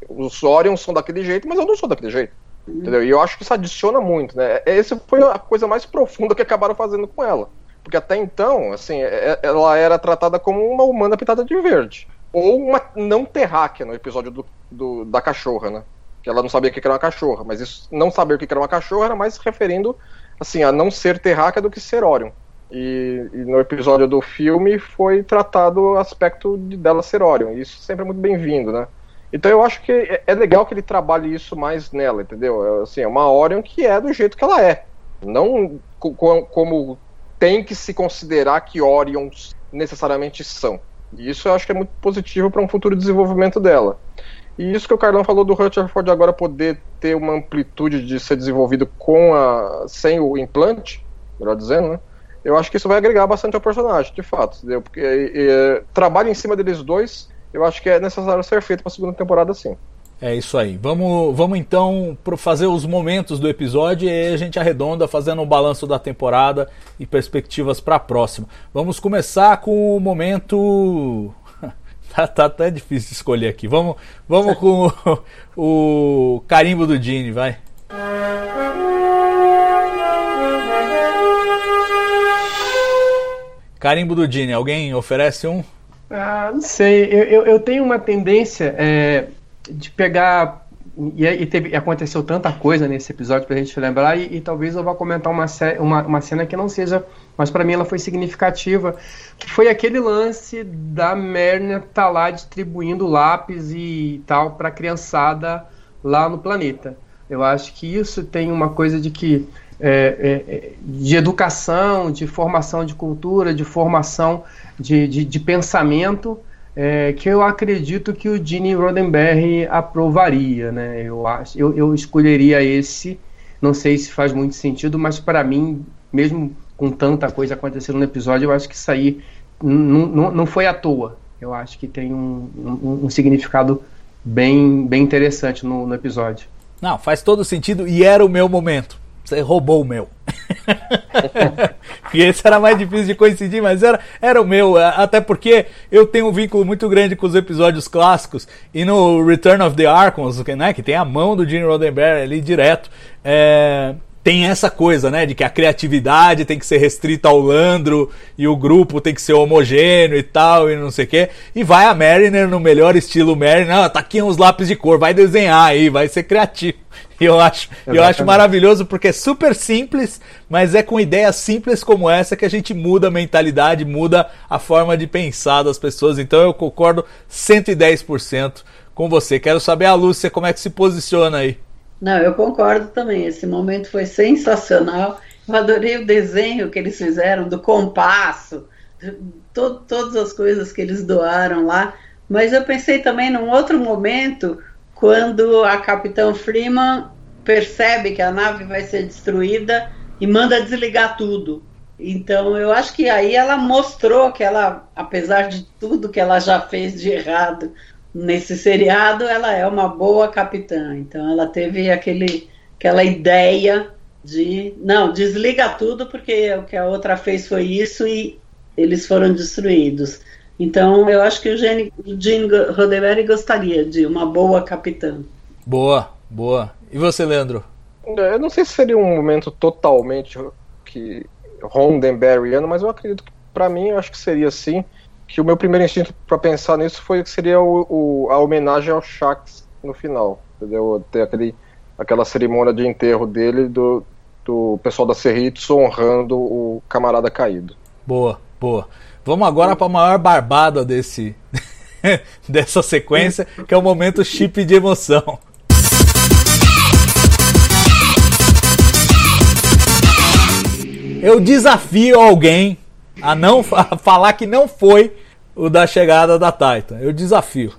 Speaker 2: os Orions são daquele jeito, mas eu não sou daquele jeito. Uhum. Entendeu? E eu acho que isso adiciona muito. Né? Essa foi a coisa mais profunda que acabaram fazendo com ela. Porque até então, assim, é, ela era tratada como uma humana pintada de verde. Ou uma não terráquea no episódio do, do da cachorra, né? Que ela não sabia o que era uma cachorra, mas isso não saber o que era uma cachorra era mais referindo assim a não ser terráquea do que ser Orion. E, e, no episódio do filme foi tratado o aspecto de dela ser Orion, e isso sempre é muito bem-vindo, né? Então eu acho que é, é, legal que ele trabalhe isso mais nela, entendeu? É, assim, é uma Orion que é do jeito que ela é, não co como tem que se considerar que Orions necessariamente são. E isso eu acho que é muito positivo para um futuro desenvolvimento dela. E isso que o Carlão falou do Rutherford agora poder ter uma amplitude de ser desenvolvido com a sem o implante, melhor dizendo, né? Eu acho que isso vai agregar bastante ao personagem, de fato, entendeu? Porque e, e, trabalho em cima deles dois, eu acho que é necessário ser feito para a segunda temporada, sim.
Speaker 1: É isso aí. Vamos, vamos então fazer os momentos do episódio e a gente arredonda fazendo um balanço da temporada e perspectivas para a próxima. Vamos começar com o momento Tá, tá até difícil de escolher aqui. Vamos, vamos com o, o carimbo do Gene, vai. Carimbo do Gene, alguém oferece um?
Speaker 3: Ah, não sei. Eu, eu, eu tenho uma tendência é, de pegar e, e teve, aconteceu tanta coisa nesse episódio pra gente lembrar, e, e talvez eu vá comentar uma, uma, uma cena que não seja, mas para mim ela foi significativa, que foi aquele lance da Merner tá lá distribuindo lápis e tal pra criançada lá no planeta. Eu acho que isso tem uma coisa de que é, é, é de educação, de formação de cultura, de formação de, de, de pensamento é, que eu acredito que o Gene Roddenberry aprovaria, né? Eu acho, eu, eu escolheria esse. Não sei se faz muito sentido, mas para mim, mesmo com tanta coisa acontecendo no episódio, eu acho que isso aí não foi à toa. Eu acho que tem um, um, um significado bem, bem interessante no, no episódio.
Speaker 1: Não, faz todo sentido e era o meu momento. Você roubou o meu. e esse era mais difícil de coincidir, mas era, era o meu. Até porque eu tenho um vínculo muito grande com os episódios clássicos. E no Return of the Archons, né, que tem a mão do Gene Roddenberry ali direto. É, tem essa coisa, né, de que a criatividade tem que ser restrita ao Landro e o grupo tem que ser homogêneo e tal, e não sei o quê. E vai a Mariner no melhor estilo Mariner, ah, tá aqui uns lápis de cor, vai desenhar aí, vai ser criativo. E eu acho, eu acho maravilhoso porque é super simples, mas é com ideias simples como essa que a gente muda a mentalidade, muda a forma de pensar das pessoas. Então eu concordo 110% com você. Quero saber a Lúcia como é que se posiciona aí.
Speaker 4: Não, eu concordo também. Esse momento foi sensacional. Eu adorei o desenho que eles fizeram do compasso, to todas as coisas que eles doaram lá. Mas eu pensei também num outro momento, quando a Capitão Freeman percebe que a nave vai ser destruída e manda desligar tudo. Então eu acho que aí ela mostrou que ela, apesar de tudo que ela já fez de errado nesse seriado, ela é uma boa capitã. Então ela teve aquele, aquela ideia de não, desliga tudo porque o que a outra fez foi isso e eles foram destruídos. Então eu acho que o Gene, o Gene Roddenberry gostaria de uma boa capitã.
Speaker 1: Boa, boa. E você, Leandro?
Speaker 2: Eu não sei se seria um momento totalmente que Roddenberryano, mas eu acredito pra mim, eu acho que seria assim. Que o meu primeiro instinto pra pensar nisso foi que seria o, o- a homenagem ao Shax no final. Entendeu? Ter aquele, aquela cerimônia de enterro dele do, do pessoal da Serritsu honrando o camarada caído.
Speaker 1: Boa, boa. Vamos agora para a maior barbada desse dessa sequência, que é o momento chip de emoção. Eu desafio alguém a não fa- falar que não foi o da chegada da Titan. Eu desafio.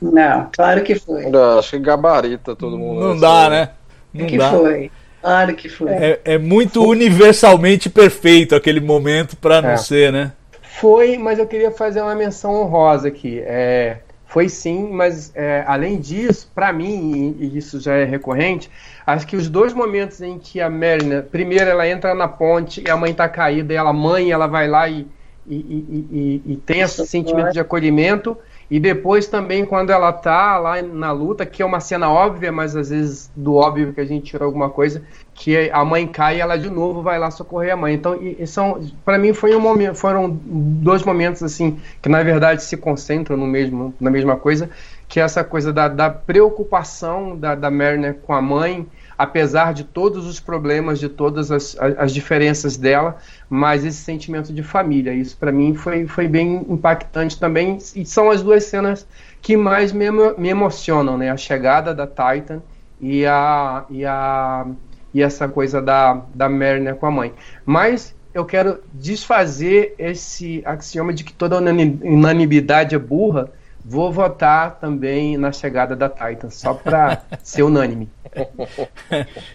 Speaker 4: Não, claro que foi.
Speaker 2: Ainda Acho que gabarita todo mundo.
Speaker 1: Não dá, né? Não
Speaker 4: que
Speaker 1: dá.
Speaker 4: foi. Claro que foi.
Speaker 1: É, é muito universalmente perfeito aquele momento para não
Speaker 3: É.
Speaker 1: ser, né?
Speaker 3: Foi, mas eu queria fazer uma menção honrosa aqui. É, foi sim, mas é, além disso, pra mim, e, e isso já é recorrente, acho que os dois momentos em que a Merlina, primeiro ela entra na ponte e a mãe tá caída, e ela, mãe, ela vai lá e, e, e- e- tem esse sentimento de acolhimento, e depois também quando ela tá lá na luta, que é uma cena óbvia, mas às vezes do óbvio que a gente tira alguma coisa, que a mãe cai e ela de novo vai lá socorrer a mãe. Então, e, e são, para mim foi um momento, foram dois momentos assim que na verdade se concentram no mesmo, na mesma coisa, que é essa coisa da, da preocupação da, da Mariner com a mãe, apesar de todos os problemas, de todas as, as, as diferenças dela, mas esse sentimento de família. Isso para mim foi, foi bem impactante também e são as duas cenas que mais me, me emocionam, né? A chegada da Titan e a e a e essa coisa da da Mariner com a mãe. Mas eu quero desfazer esse axioma de que toda unani- unanimidade é burra. Vou votar também na chegada da Titan, só para ser unânime.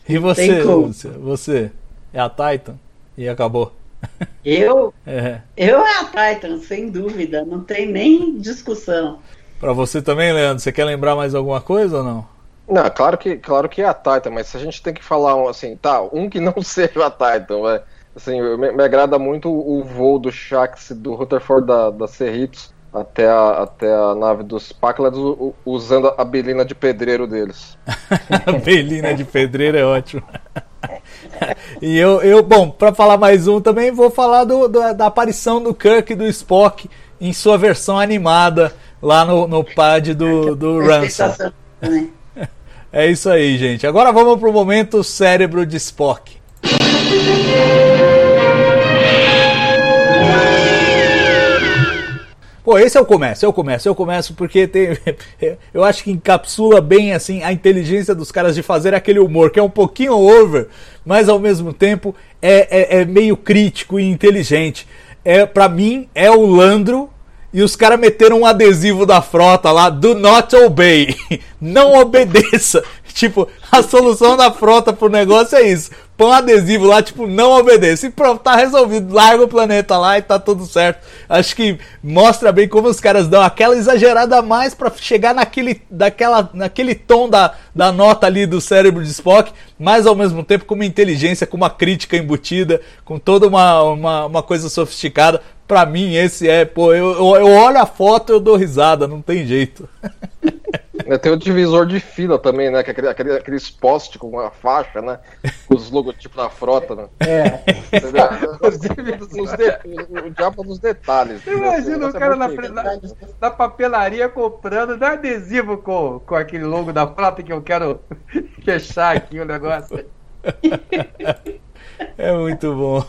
Speaker 1: E você. Lúcia? Você é a Titan? E acabou.
Speaker 4: Eu,
Speaker 1: É.
Speaker 4: eu é a Titan, sem dúvida. Não tem nem discussão.
Speaker 1: Pra você também, Leandro, você quer lembrar mais alguma coisa ou não?
Speaker 2: Não, claro que, claro que é a Titan, mas se a gente tem que falar um, assim, tá, um que não seja a Titan, vai. Assim, me, me agrada muito o voo do Shax do Rutherford da, da Serritz até a, até a nave dos u- usando a belina de pedreiro deles.
Speaker 1: A Belina de pedreiro é ótimo. E eu, eu bom, pra falar mais um também, vou falar do, do- da aparição do Kirk e do Spock em sua versão animada lá no, no pad do, do
Speaker 4: É
Speaker 1: Ransom. É isso aí, gente. Agora vamos pro momento cérebro de Spock. Pô, esse eu começo, eu começo, eu começo porque tem, eu acho que encapsula bem assim a inteligência dos caras de fazer aquele humor que é um pouquinho over, mas ao mesmo tempo é, é, é meio crítico e inteligente. É para mim é o Landro e os caras meteram um adesivo da frota lá, do not obey, não obedeça. Tipo, a solução da frota pro negócio é isso. Põe um adesivo lá, tipo, não obedeça. E pronto, tá resolvido. Larga o planeta lá e tá tudo certo. Acho que mostra bem como os caras dão aquela exagerada a mais pra chegar naquele, daquela, naquele tom da, da nota ali do cérebro de Spock, mas ao mesmo tempo com uma inteligência, com uma crítica embutida, com toda uma, uma, uma coisa sofisticada. Pra mim, esse é, pô, eu, eu, eu olho a foto e eu dou risada, não tem jeito.
Speaker 2: É, Tem o divisor de fila também, né? Que é aquele, aquele, aqueles postes com a faixa, né? Com os logotipos da frota, né?
Speaker 3: É.
Speaker 2: Nos de- o diabo dos detalhes. Esse
Speaker 3: Imagina o
Speaker 2: é
Speaker 3: cara na da, da papelaria comprando, dá adesivo com, com aquele logo da frota que eu quero fechar aqui o negócio.
Speaker 1: É muito bom.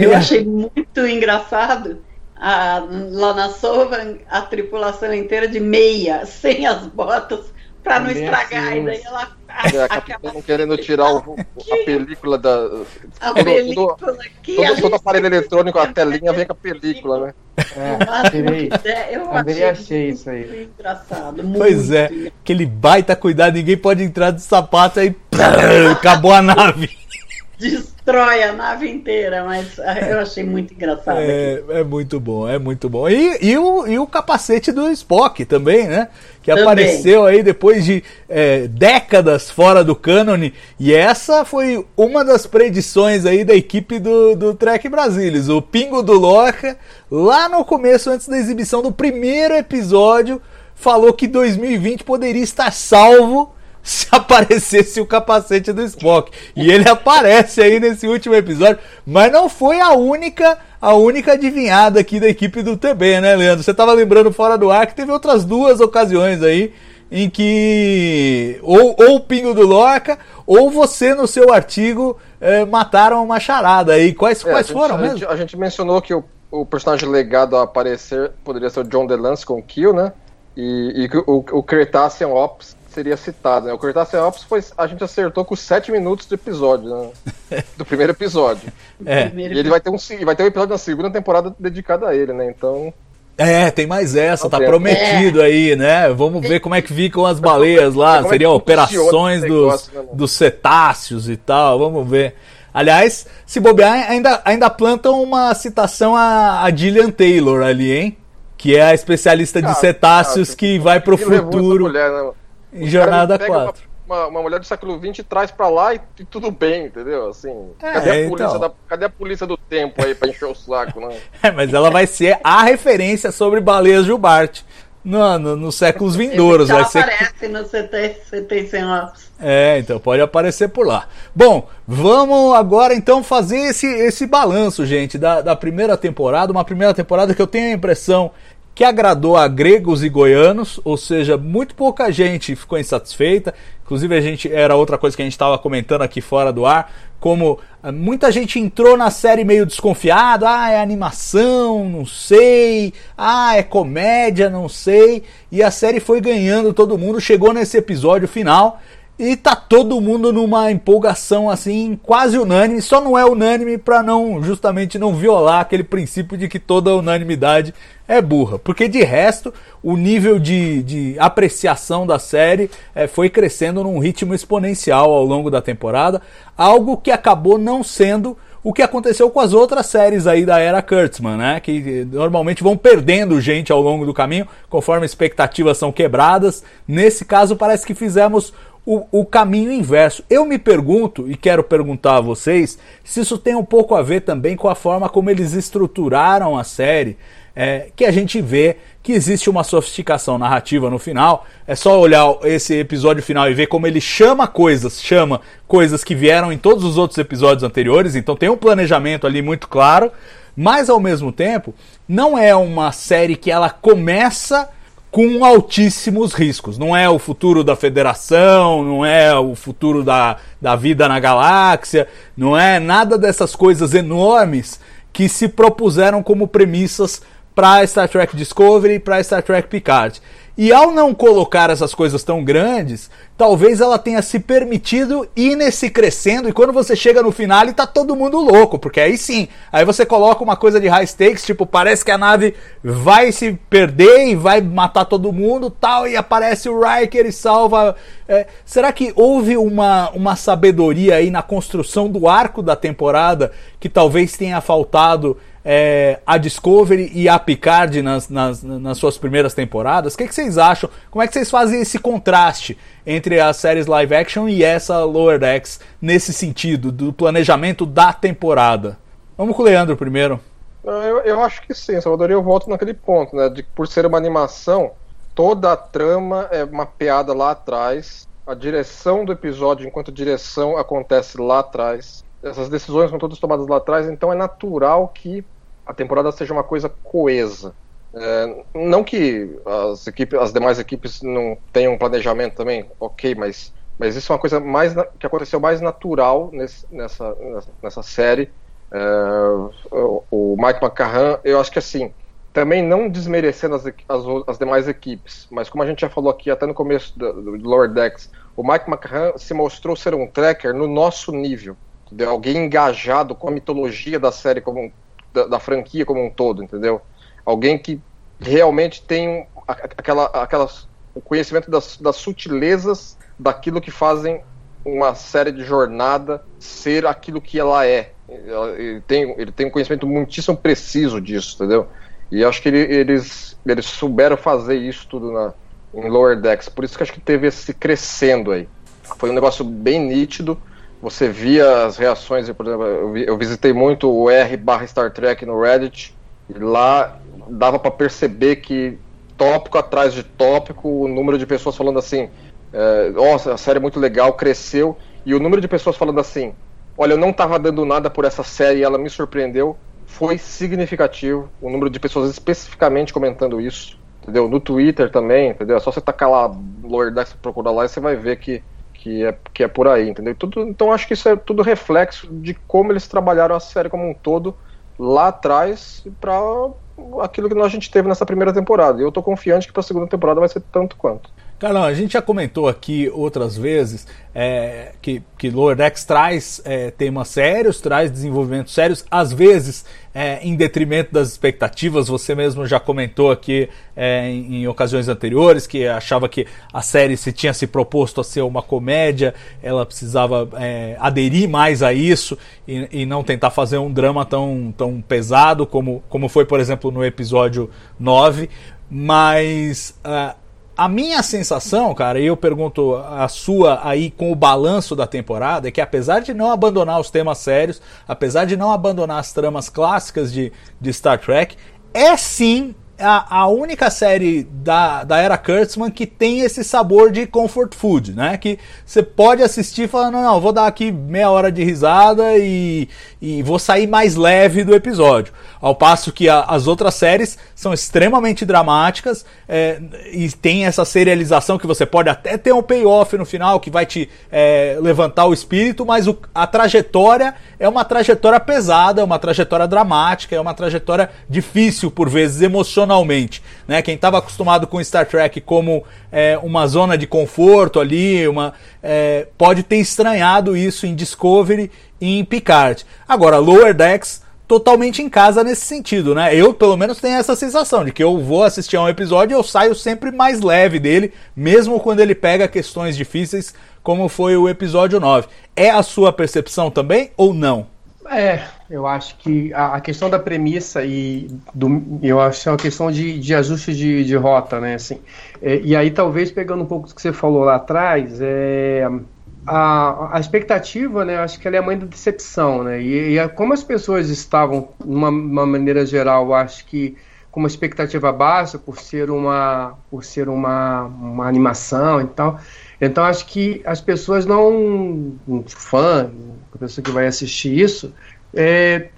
Speaker 4: Eu achei muito engraçado a- lá na Sovan a tripulação inteira de meia, sem as botas, pra não estragar.
Speaker 3: achei
Speaker 4: E daí ela
Speaker 2: É, a capitã querendo tirar o- a película da.
Speaker 4: a
Speaker 2: todo-
Speaker 4: película
Speaker 2: todo-
Speaker 4: que
Speaker 2: todo-
Speaker 4: a
Speaker 2: todo aparelho eletrônico, a telinha vem com a película, né?
Speaker 3: É, tirei.
Speaker 4: Eu
Speaker 3: Também
Speaker 4: achei,
Speaker 3: isso aí.
Speaker 4: engraçado. Muito
Speaker 1: Pois é, aquele baita cuidado, ninguém pode entrar de sapato aí. Acabou a nave.
Speaker 4: Destrói a nave inteira, mas ah, eu achei muito engraçado.
Speaker 1: É, é muito bom, é muito bom. E, e, o, e o capacete do Spock também, né? Que
Speaker 4: Também.
Speaker 1: apareceu aí depois de é, décadas fora do cânone. E essa foi uma das predições aí da equipe do, do Trek Brasilis. O Pingo do Loca, lá no começo, antes da exibição do primeiro episódio, falou que 2020 poderia estar salvo se aparecesse o capacete do Spock. E ele aparece aí nesse último episódio, mas não foi a única a única adivinhada aqui da equipe do TB, né, Leandro? Você estava lembrando fora do ar que teve outras duas ocasiões aí em que ou, ou o Pingo do Lorca ou você no seu artigo é, mataram uma charada aí. Quais,
Speaker 2: É,
Speaker 1: quais
Speaker 2: a gente-
Speaker 1: foram
Speaker 2: a
Speaker 1: mesmo?
Speaker 2: gente, a gente mencionou que o, o personagem legado a aparecer poderia ser o John DeLance com o Kill, né? E, e o, o Cretacean Ops seria citado, né? O Cretacean Ops foi, a gente acertou com 7 minutos do episódio, né? Do primeiro episódio.
Speaker 1: É.
Speaker 2: E ele vai ter um, vai ter um episódio na segunda temporada dedicado a ele, né? Então,
Speaker 1: É, tem mais essa, tá prometido aí, né? Vamos ver como é que ficam as baleias lá.
Speaker 2: Como é que
Speaker 1: Seriam operações dos,
Speaker 2: negócio, né,
Speaker 1: dos cetáceos e tal, vamos ver. Aliás, se bobear, ainda, ainda plantam uma citação a, a Gillian Taylor ali, hein? Que é a especialista de
Speaker 2: Cara,
Speaker 1: cetáceos
Speaker 2: cara,
Speaker 1: que vai pro
Speaker 2: essa
Speaker 1: futuro
Speaker 2: mulher, né?
Speaker 1: Em Jornada
Speaker 2: caras pegam
Speaker 1: 4.
Speaker 2: Uma, uma, uma mulher do século XX e traz pra lá e, e tudo bem, entendeu? Assim,
Speaker 1: É,
Speaker 2: cadê, a polícia
Speaker 1: então.
Speaker 2: da- cadê a polícia do tempo aí pra encher o saco, né?
Speaker 1: É, mas ela vai ser a referência sobre baleias Gilbart no, no, nos séculos vindouros. Vai ser
Speaker 4: aparece no CT, CT sem.
Speaker 1: É, então pode aparecer por lá. Bom, vamos agora então fazer esse, esse balanço, gente, da, da primeira temporada. Uma primeira temporada que eu tenho a impressão que agradou a gregos e goianos, ou seja, muito pouca gente ficou insatisfeita. Inclusive, a gente era outra coisa que a gente estava comentando aqui fora do ar, como ah, muita gente entrou na série meio desconfiado, ah, é animação, não sei, ah, é comédia, não sei, e a série foi ganhando todo mundo, chegou nesse episódio final e tá todo mundo numa empolgação assim, quase unânime, só não é unânime para não justamente não violar aquele princípio de que toda unanimidade é burra, porque de resto o nível de, de apreciação da série eh, foi crescendo num ritmo exponencial ao longo da temporada, algo que acabou não sendo o que aconteceu com as outras séries aí da era Kurtzman, né? Que eh, normalmente vão perdendo gente ao longo do caminho, conforme expectativas são quebradas. Nesse caso, parece que fizemos o, o caminho inverso. Eu me pergunto, e quero perguntar a vocês, se isso tem um pouco a ver também com a forma como eles estruturaram a série. É, que a gente vê que existe uma sofisticação narrativa no final. É só olhar esse episódio final e ver como ele chama coisas, chama coisas que vieram em todos os outros episódios anteriores. Então tem um planejamento ali muito claro, mas ao mesmo tempo não é uma série que ela começa com altíssimos riscos. Não é o futuro da federação, não é o futuro da, da vida na galáxia, não é nada dessas coisas enormes que se propuseram como premissas para Star Trek Discovery e para Star Trek Picard. E ao não colocar essas coisas tão grandes, talvez ela tenha se permitido ir nesse crescendo e quando você chega no final tá todo mundo louco, porque aí sim, aí você coloca uma coisa de high stakes, tipo, parece que a nave vai se perder e vai matar todo mundo, tal, e aparece o Riker e salva. É, será que houve uma, uma sabedoria aí na construção do arco da temporada que talvez tenha faltado é, a Discovery e a Picard nas, nas, nas suas primeiras temporadas. O que, que vocês acham? Como é que vocês fazem esse contraste entre as séries live action e essa Lower Decks nesse sentido, do planejamento da temporada? Vamos com o Leandro primeiro.
Speaker 2: Eu, eu acho que sim, Salvador, eu volto naquele ponto, né? De por ser uma animação, toda a trama é mapeada lá atrás, a direção do episódio, enquanto direção, acontece lá atrás. Essas decisões são todas tomadas lá atrás, então é natural que a temporada seja uma coisa coesa. É, não que as, equipes, as demais equipes não tenham um planejamento também, ok, mas, mas isso é uma coisa mais na- que aconteceu mais natural nesse- nessa, nessa, série. É, o, Mike McCarran, eu acho que assim, também não desmerecendo as, as, as demais equipes, mas como a gente já falou aqui até no começo do, do Lower Decks, o Mike McCarran se mostrou ser um tracker no nosso nível, entendeu? Alguém engajado com a mitologia da série como da, da franquia como um todo, entendeu? Alguém que realmente tem aquela, aquelas, o conhecimento das, das sutilezas daquilo que fazem uma série de jornada ser aquilo que ela é. Ele tem, ele tem um conhecimento muitíssimo preciso disso, entendeu? E acho que ele- eles, eles souberam fazer isso tudo na, em Lower Decks. Por isso que acho que teve esse crescendo aí. Foi um negócio bem nítido. Você via as reações, por exemplo, eu, vi- eu visitei muito o R barra Star Trek no Reddit, e lá dava para perceber que tópico atrás de tópico, o número de pessoas falando assim, é, nossa, a série é muito legal, cresceu, e o número de pessoas falando assim, olha, eu não estava dando nada por essa série e ela me surpreendeu, foi significativo. O número de pessoas especificamente comentando isso, entendeu? No Twitter também, entendeu? É só você tacar lá, Decks, procurar lá e você vai ver que, que, é, que é por aí, entendeu? Tudo, então acho que isso é tudo reflexo de como eles trabalharam a série como um todo lá atrás para aquilo que a gente teve nessa primeira temporada. E eu tô confiante que para a segunda temporada vai ser tanto quanto.
Speaker 1: Carlão, a gente já comentou aqui outras vezes é, que, que Lower Decks traz é, temas sérios, traz desenvolvimentos sérios, às vezes é, em detrimento das expectativas. Você mesmo já comentou aqui é, em, em, ocasiões anteriores que achava que a série se tinha se proposto a ser uma comédia, ela precisava é, aderir mais a isso e, e, não tentar fazer um drama tão, tão pesado como, como foi, por exemplo, no episódio 9. Mas. Uh, a minha sensação, cara, e eu pergunto a sua aí com o balanço da temporada, é que apesar de não abandonar os temas sérios, apesar de não abandonar as tramas clássicas de, de Star Trek, é sim a, a única série da, da era Kurtzman que tem esse sabor de comfort food, né? Que você pode assistir falando, não, não, vou dar aqui meia hora de risada e, e vou sair mais leve do episódio. Ao passo que a, as outras séries são extremamente dramáticas é, e tem essa serialização que você pode até ter um payoff no final que vai te é, levantar o espírito, mas o, a trajetória é uma trajetória pesada, é uma trajetória dramática, é uma trajetória difícil, por vezes Né? Quem estava acostumado com Star Trek como é, uma zona de conforto ali, uma, é, pode ter estranhado isso em Discovery e em Picard. Agora, Lower Decks totalmente em casa nesse sentido, né? Eu, pelo menos, tenho essa sensação de que eu vou assistir a um episódio e eu saio sempre mais leve dele, mesmo quando ele pega questões difíceis, como foi o episódio 9. É a sua percepção também ou não?
Speaker 3: É, eu acho que a, a questão da premissa e do, eu acho que é uma questão de, de ajuste de, de rota, né? Assim, é, e aí talvez pegando um pouco do que você falou lá atrás, é, a, a expectativa, né, acho que ela é a mãe da decepção, né, e, e como as pessoas estavam, de uma, uma, maneira geral, acho que com uma expectativa baixa, por ser uma, por ser uma, uma animação e tal, então acho que as pessoas não, um fã, a pessoa que vai assistir isso, é,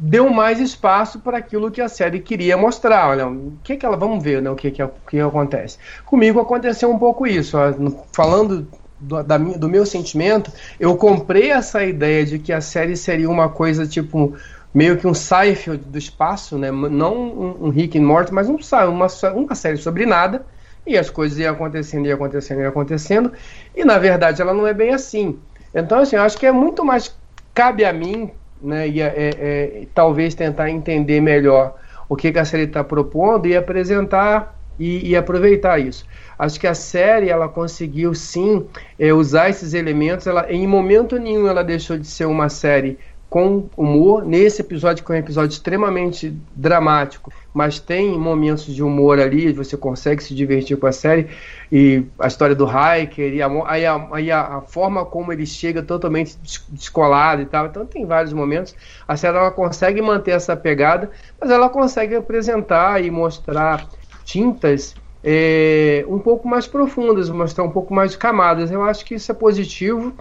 Speaker 3: deu mais espaço para aquilo que a série queria mostrar. Olha, o que, que ela. Vamos ver né, o que, que, que acontece. Comigo aconteceu um pouco isso. Ó, falando do, da, do meu sentimento, eu comprei essa ideia de que a série seria uma coisa tipo meio que um Seinfeld do espaço, né? Não um, um Rick and Morty, mas um, uma, uma série sobre nada. E as coisas iam acontecendo, iam acontecendo, iam acontecendo. E na verdade ela não é bem assim. Então, assim, eu acho que é muito mais cabe a mim, né? E é, é, é talvez tentar entender melhor o que, que a série está propondo e apresentar e, e aproveitar isso. Acho que a série ela conseguiu sim é, usar esses elementos. Ela, em momento nenhum ela deixou de ser uma série com humor. Nesse episódio, que é um episódio extremamente dramático, mas tem momentos de humor ali, você consegue se divertir com a série. E a história do Hiker, e a, aí a, aí a, a, forma como ele chega totalmente descolado e tal. Então tem vários momentos. A série ela consegue manter essa pegada, mas ela consegue apresentar e mostrar tintas é, um pouco mais profundas, mostrar um pouco mais de camadas. Eu acho que isso é positivo.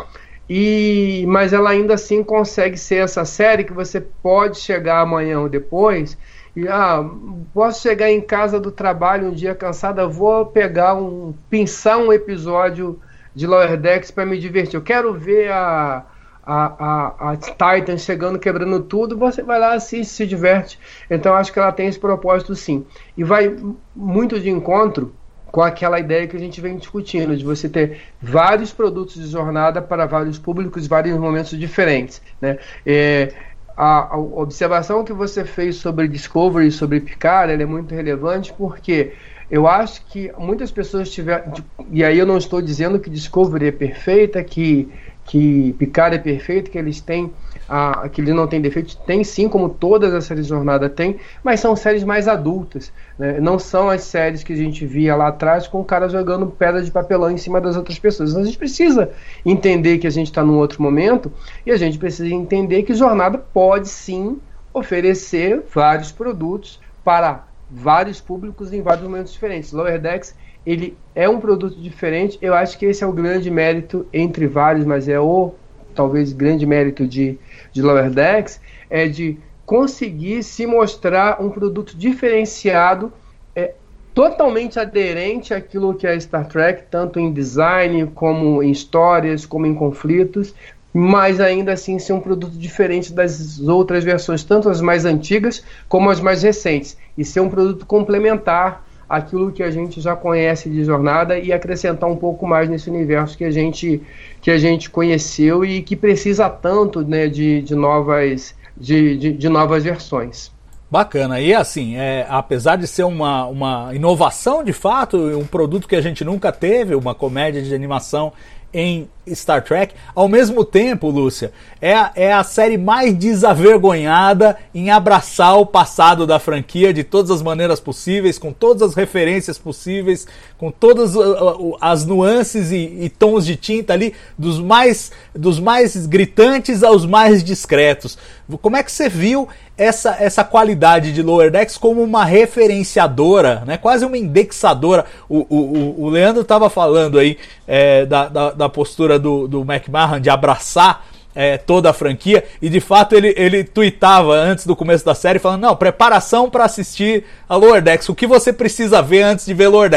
Speaker 3: E, mas ela ainda assim consegue ser essa série que você pode chegar amanhã ou depois e ah, posso chegar em casa do trabalho um dia cansada, vou pegar um pinçar um episódio de Lower Decks para me divertir. Eu quero ver a a, a, a Titan chegando, quebrando tudo, você vai lá, assiste, se diverte. Então acho que ela tem esse propósito sim. E vai muito de encontro com aquela ideia que a gente vem discutindo, de você ter vários produtos de jornada para vários públicos, vários momentos diferentes. Né? É, a, a, observação que você fez sobre Discovery e sobre Picard é muito relevante porque eu acho que muitas pessoas tiveram. E aí eu não estou dizendo que Discovery é perfeita, que que Picard é perfeito, que eles têm a, que ele não tem defeitos, tem sim, como todas as séries de jornada tem, mas são séries mais adultas, né? não são as séries que a gente via lá atrás com o cara jogando pedra de papelão em cima das outras pessoas. Então a gente precisa entender que a gente está num outro momento e a gente precisa entender que jornada pode sim oferecer vários produtos para vários públicos em vários momentos diferentes. Lower Decks ele é um produto diferente. Eu acho que esse é o grande mérito entre vários, mas é o talvez grande mérito de, de Lower Decks é de conseguir se mostrar um produto diferenciado, é, totalmente aderente àquilo que é Star Trek, tanto em design, como em histórias, como em conflitos, mas ainda assim ser um produto diferente das outras versões, tanto as mais antigas como as mais recentes, e ser um produto complementar àquilo que a gente já conhece de jornada e acrescentar um pouco mais nesse universo que a gente, que a gente conheceu e que precisa tanto né, de, de novas de, de, de novas versões.
Speaker 1: Bacana. E assim, é, apesar de ser uma, uma inovação de fato, um produto que a gente nunca teve, uma comédia de animação em Star Trek. Ao mesmo tempo, Lúcia, é a, é a série mais desavergonhada em abraçar o passado da franquia de todas as maneiras possíveis, com todas as referências possíveis, com todas uh, uh, as nuances e, e, tons de tinta ali, dos mais, dos mais gritantes aos mais discretos. Como é que você viu essa, essa qualidade de Lower Decks como uma referenciadora, né? quase uma indexadora? O, o, o Leandro estava falando aí é, da, da, da postura do, do McMahon de abraçar é, toda a franquia. E de fato ele, ele tweetava antes do começo da série falando: não, preparação para assistir a Lower. O que você precisa ver antes de ver Lower?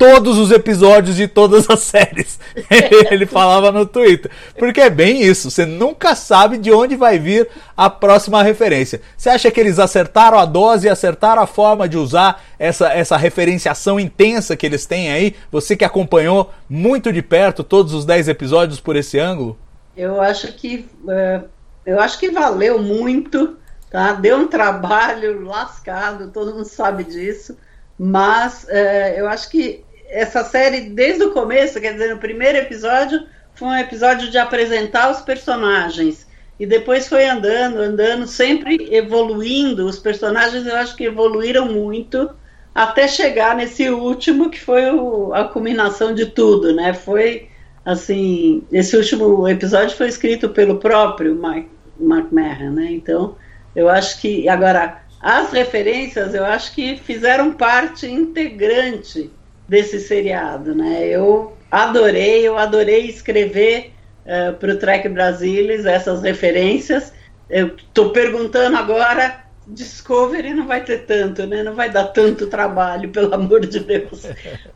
Speaker 1: Todos os episódios de todas as séries. ele falava no Twitter. Porque é bem isso, você nunca sabe de onde vai vir a próxima referência. Você acha que eles acertaram a dose acertaram a forma de usar essa, essa referenciação intensa que eles têm aí? Você que acompanhou muito de perto todos os 10 episódios por esse ângulo?
Speaker 4: Eu acho que é, eu acho que valeu muito, tá? Deu um trabalho lascado, todo mundo sabe disso, mas é, eu acho que essa série desde o começo, quer dizer, no primeiro episódio foi um episódio de apresentar os personagens e depois foi andando, andando, sempre evoluindo. Os personagens eu acho que evoluíram muito até chegar nesse último que foi o, a culminação de tudo, né? Foi assim, esse último episódio foi escrito pelo próprio Mike McMahon, né? Então, eu acho que agora as referências, eu acho que fizeram parte integrante desse seriado, né? Eu adorei, eu adorei escrever uh, eh, para o Trek Brasilis essas referências. Eu estou perguntando agora Discovery não vai ter tanto, né? Não vai dar tanto trabalho, pelo amor de Deus.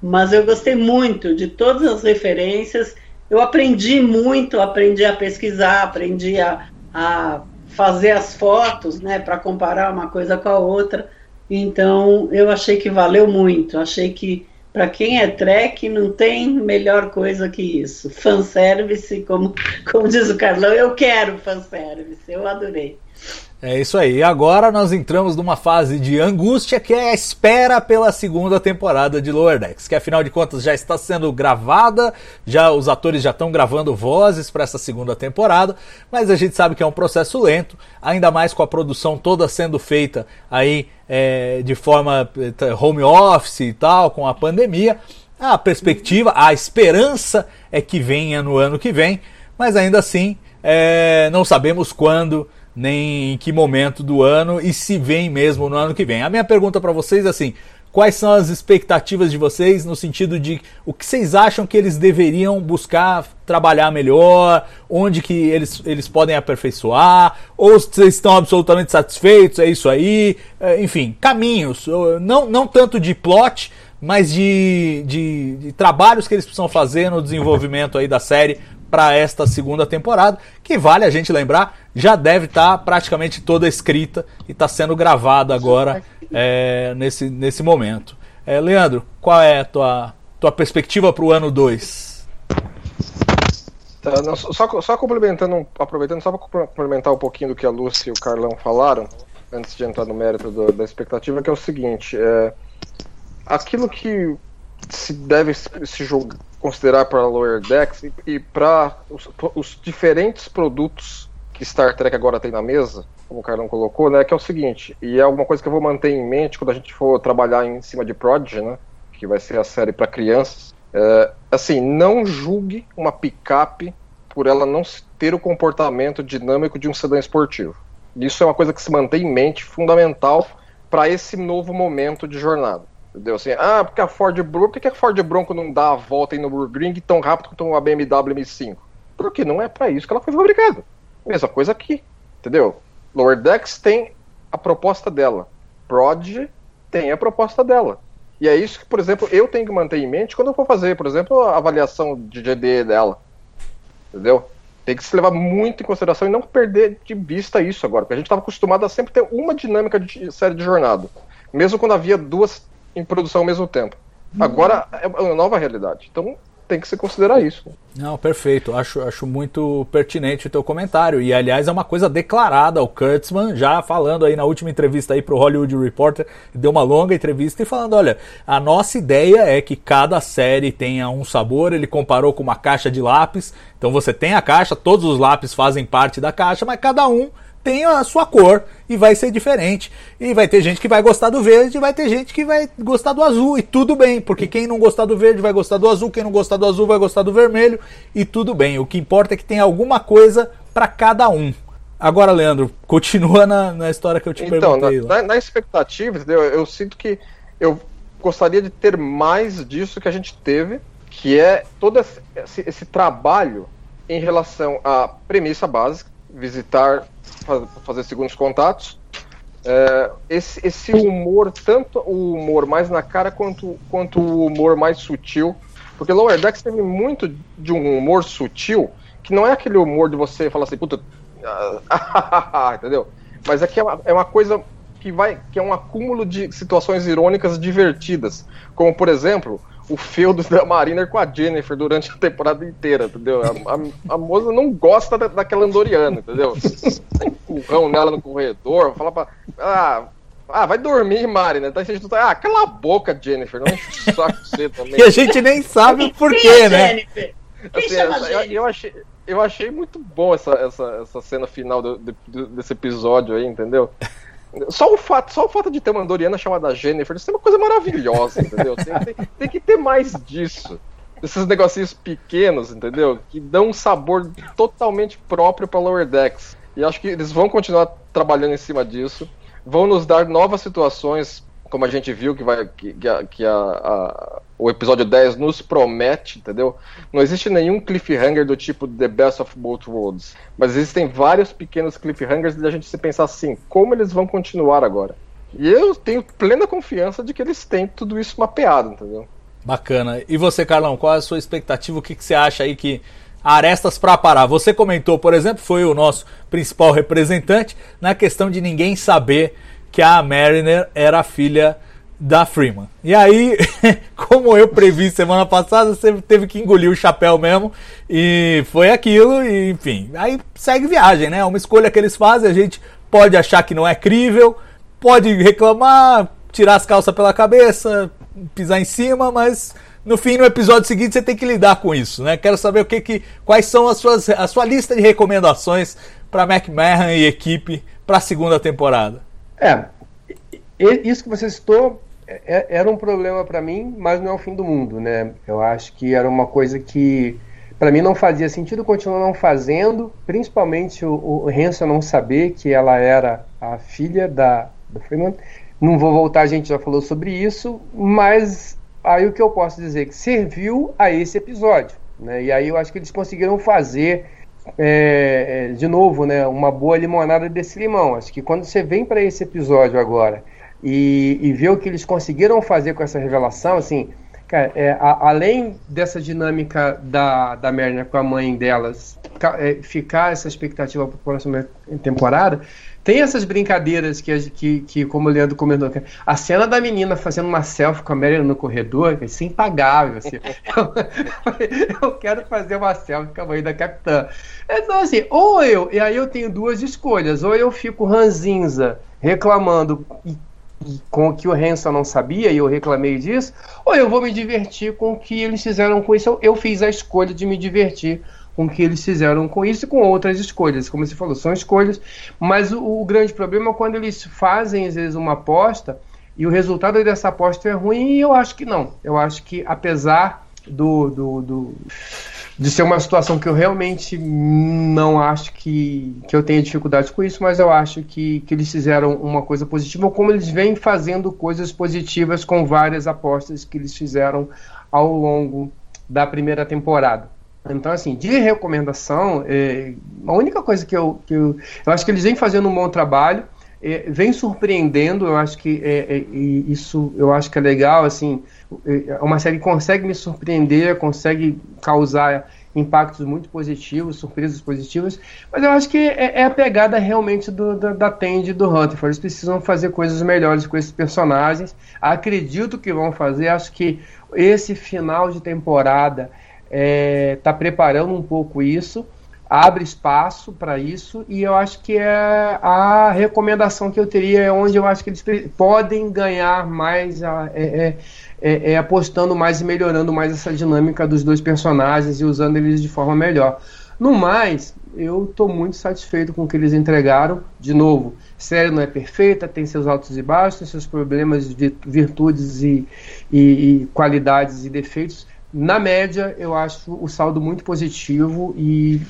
Speaker 4: Mas eu gostei muito de todas as referências. Eu aprendi muito, aprendi a pesquisar, aprendi a, a fazer as fotos, né? Para comparar uma coisa com a outra. Então eu achei que valeu muito. Achei que para quem é Trek não tem melhor coisa que isso. Fanservice, como, como diz o Carlão, eu quero fanservice. Eu adorei.
Speaker 1: É isso aí. Agora nós entramos numa fase de angústia que é a espera pela segunda temporada de Lower Decks, que afinal de contas já está sendo gravada, já os atores já estão gravando vozes para essa segunda temporada, mas a gente sabe que é um processo lento, ainda mais com a produção toda sendo feita aí é, de forma é, home office e tal, com a pandemia. A perspectiva, a esperança é que venha no ano que vem, mas ainda assim é, não sabemos quando nem em que momento do ano e se vem mesmo no ano que vem. A minha pergunta para vocês é assim: quais são as expectativas de vocês no sentido de o que vocês acham que eles deveriam buscar trabalhar melhor, onde que eles, eles podem aperfeiçoar, ou vocês estão absolutamente satisfeitos, é isso aí, é, enfim, caminhos, não, não tanto de plot, mas de, de, de trabalhos que eles precisam fazer no desenvolvimento aí da série para esta segunda temporada, que vale a gente lembrar, já deve estar tá praticamente toda escrita e está sendo gravada agora é, nesse, nesse momento. É, Leandro, qual é a tua, tua perspectiva para o ano 2?
Speaker 2: Tá, só, só complementando, aproveitando só para complementar um pouquinho do que a Lúcia e o Carlão falaram, antes de entrar no mérito do, da expectativa, que é o seguinte: é, aquilo que se deve se julgar, considerar para Lower Decks e, e para os, os, diferentes produtos que Star Trek agora tem na mesa, como o Carlão colocou, né, que é o seguinte, e é alguma coisa que eu vou manter em mente quando a gente for trabalhar em cima de Prodigy, né, que vai ser a série para crianças, é, assim, não julgue uma picape por ela não ter o comportamento dinâmico de um sedã esportivo. Isso é uma coisa que se mantém em mente, fundamental para esse novo momento de jornada. Entendeu? Assim, ah, porque a Ford Bronco, por que a Ford Bronco não dá a volta aí no Nürburgring tão rápido quanto a BMW M5? Porque não é para isso que ela foi fabricada. Mesma coisa aqui, entendeu? Lower Decks tem a proposta dela. Prod tem a proposta dela. E é isso que, por exemplo, eu tenho que manter em mente quando eu for fazer, por exemplo, a avaliação de GD dela. Entendeu? Tem que se levar muito em consideração e não perder de vista isso agora, porque a gente estava acostumado a sempre ter uma dinâmica de série de jornada, mesmo quando havia duas em produção ao mesmo tempo. Agora é uma nova realidade. Então tem que se considerar isso.
Speaker 1: Não, perfeito. Acho, acho muito pertinente o teu comentário. E aliás, é uma coisa declarada. O Kurtzman, já falando aí na última entrevista aí pro Hollywood Reporter, deu uma longa entrevista e falando: olha, a nossa ideia é que cada série tenha um sabor. Ele comparou com uma caixa de lápis. Então você tem a caixa, todos os lápis fazem parte da caixa, mas cada um tem a sua cor e vai ser diferente. E vai ter gente que vai gostar do verde e vai ter gente que vai gostar do azul. E tudo bem, porque quem não gostar do verde vai gostar do azul, quem não gostar do azul vai gostar do vermelho. E tudo bem. O que importa é que tem alguma coisa para cada um. Agora, Leandro, continua na, na história que eu te
Speaker 2: então,
Speaker 1: perguntei.
Speaker 2: Na, na, expectativa, entendeu? eu sinto que eu gostaria de ter mais disso que a gente teve, que é todo esse, esse trabalho em relação à premissa básica, visitar fazer segundos contatos. É, esse, esse humor, tanto o humor mais na cara quanto, quanto o humor mais sutil, porque Lower Decks teve muito de um humor sutil, que não é aquele humor de você falar assim, puta, entendeu? Mas é é uma, é uma coisa que vai, que é um acúmulo de situações irônicas divertidas, como por exemplo, o feudo da Mariner com a Jennifer durante a temporada inteira, entendeu? A, a, a moça não gosta da, daquela Andoriana, entendeu? Empurrão nela no corredor, fala pra. Ah, ah, vai dormir, Mariner. Gente tá. Ah, cala a boca, Jennifer. Não enche o saco você também.
Speaker 1: e a gente nem sabe o porquê, é né?
Speaker 4: Jennifer?
Speaker 2: Assim, essa, eu, eu, achei, eu achei muito bom essa, essa, essa cena final do, do, desse episódio aí, entendeu? Só o, fato, só o fato de ter uma Andoriana chamada Jennifer, isso é uma coisa maravilhosa, entendeu? Tem, tem, tem, que ter mais disso. Esses negocinhos pequenos, entendeu? Que dão um sabor totalmente próprio para Lower Decks. E acho que eles vão continuar trabalhando em cima disso. Vão nos dar novas situações como a gente viu que, vai, que, que, a, que a, a, o episódio 10 nos promete, entendeu? Não existe nenhum cliffhanger do tipo The Best of Both Worlds, mas existem vários pequenos cliffhangers da gente se pensar assim, como eles vão continuar agora? E eu tenho plena confiança de que eles têm tudo isso mapeado, entendeu?
Speaker 1: Bacana. E você, Carlão, qual é a sua expectativa? O que, que você acha aí que arestas para parar? Você comentou, por exemplo, foi o nosso principal representante na questão de ninguém saber que a Mariner era filha da Freeman. E aí, como eu previ semana passada, você teve que engolir o chapéu mesmo. E foi aquilo, e, enfim. Aí segue viagem, né? É uma escolha que eles fazem. A gente pode achar que não é crível, pode reclamar, tirar as calças pela cabeça, pisar em cima, mas no fim, no episódio seguinte, você tem que lidar com isso, né? Quero saber o que, que quais são as suas, a sua lista de recomendações para McMahon e equipe para a segunda temporada.
Speaker 3: É, isso que você citou é, é, era um problema para mim, mas não é o fim do mundo, né? Eu acho que era uma coisa que para mim não fazia sentido continuar não fazendo, principalmente o, o Hanson não saber que ela era a filha da, da Freeman. Não vou voltar, a gente já falou sobre isso, mas aí o que eu posso dizer que serviu a esse episódio, né? E aí eu acho que eles conseguiram fazer é, é, de novo, né, uma boa limonada desse limão. Acho que quando você vem para esse episódio agora e, e vê o que eles conseguiram fazer com essa revelação, assim, cara, é, a, além dessa dinâmica da, da Mariner com a mãe delas, é, ficar essa expectativa para a próxima temporada, tem essas brincadeiras que, que, que, como o Leandro comentou, a cena da menina fazendo uma selfie com a Mary no corredor é assim, impagável. Assim. eu, eu, quero fazer uma selfie com a mãe da capitã. Então, assim, ou eu, e aí eu tenho duas escolhas, ou eu fico ranzinza reclamando e, e, com o que o Hanson não sabia e eu reclamei disso, ou eu vou me divertir com o que eles fizeram com isso. Eu, eu fiz a escolha de me divertir com o que eles fizeram com isso e com outras escolhas. Como você falou, são escolhas, mas o, o, grande problema é quando eles fazem, às vezes, uma aposta e o resultado dessa aposta é ruim, e eu acho que não. Eu acho que, apesar do, do, do de ser uma situação que eu realmente não acho que, que eu tenha dificuldade com isso, mas eu acho que, que eles fizeram uma coisa positiva, como eles vêm fazendo coisas positivas com várias apostas que eles fizeram ao longo da primeira temporada. Então, assim, de recomendação, é, a única coisa que eu, que eu. Eu acho que eles vêm fazendo um bom trabalho, é, vem surpreendendo, eu acho que é, é, isso eu acho que é legal, assim, é uma série que consegue me surpreender, consegue causar impactos muito positivos, surpresas positivas, mas eu acho que é, é a pegada realmente do, da, da Tende do Hunter. Eles precisam fazer coisas melhores com esses personagens. Acredito que vão fazer, acho que esse final de temporada está é, tá preparando um pouco isso, abre espaço para isso, e eu acho que é a recomendação que eu teria, é onde eu acho que eles podem ganhar mais, é, é, é, é, apostando mais e melhorando mais essa dinâmica dos dois personagens e usando eles de forma melhor. No mais, eu estou muito satisfeito com o que eles entregaram. De novo, série não é perfeita, tem seus altos e baixos, seus problemas, virtudes e, e, e qualidades e defeitos, na média, eu acho o saldo muito positivo e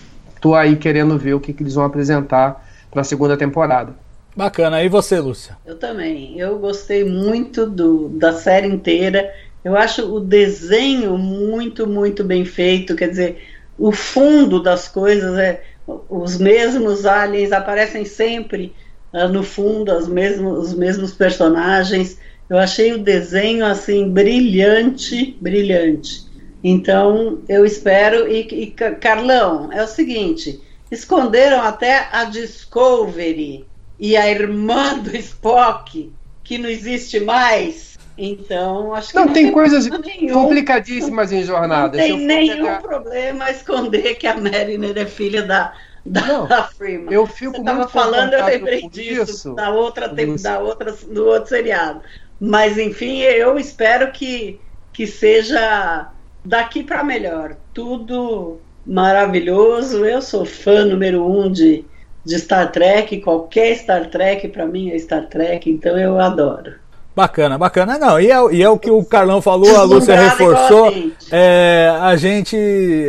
Speaker 3: tô aí querendo ver o que, que eles vão apresentar para a segunda temporada.
Speaker 1: Bacana. E você, Lúcia?
Speaker 4: Eu também. Eu gostei muito do, da série inteira. Eu acho o desenho muito, muito bem feito. Quer dizer, o fundo das coisas é. Os mesmos aliens aparecem sempre uh, no fundo, os mesmos, os mesmos personagens. Eu achei o desenho assim brilhante, brilhante. Então, eu espero. E, e, Carlão, é o seguinte: esconderam até a Discovery e a irmã do Spock, que não existe mais. Então, acho que.
Speaker 3: Não, não tem, tem coisas complicadíssimas em jornada.
Speaker 4: Não tem nenhum pegar... problema esconder que a Mariner é filha da, da, não, da Freeman.
Speaker 3: Eu fico Você
Speaker 4: estava falando, eu lembrei disso, da outra, da outra, do outro seriado. Mas, enfim, eu espero que, que seja daqui para melhor. Tudo maravilhoso. Eu sou fã número um de, de Star Trek. Qualquer Star Trek para mim é Star Trek, então eu adoro.
Speaker 1: Bacana, bacana. Não, e é, e é o que o Carlão falou, a Lúcia reforçou. A é, a gente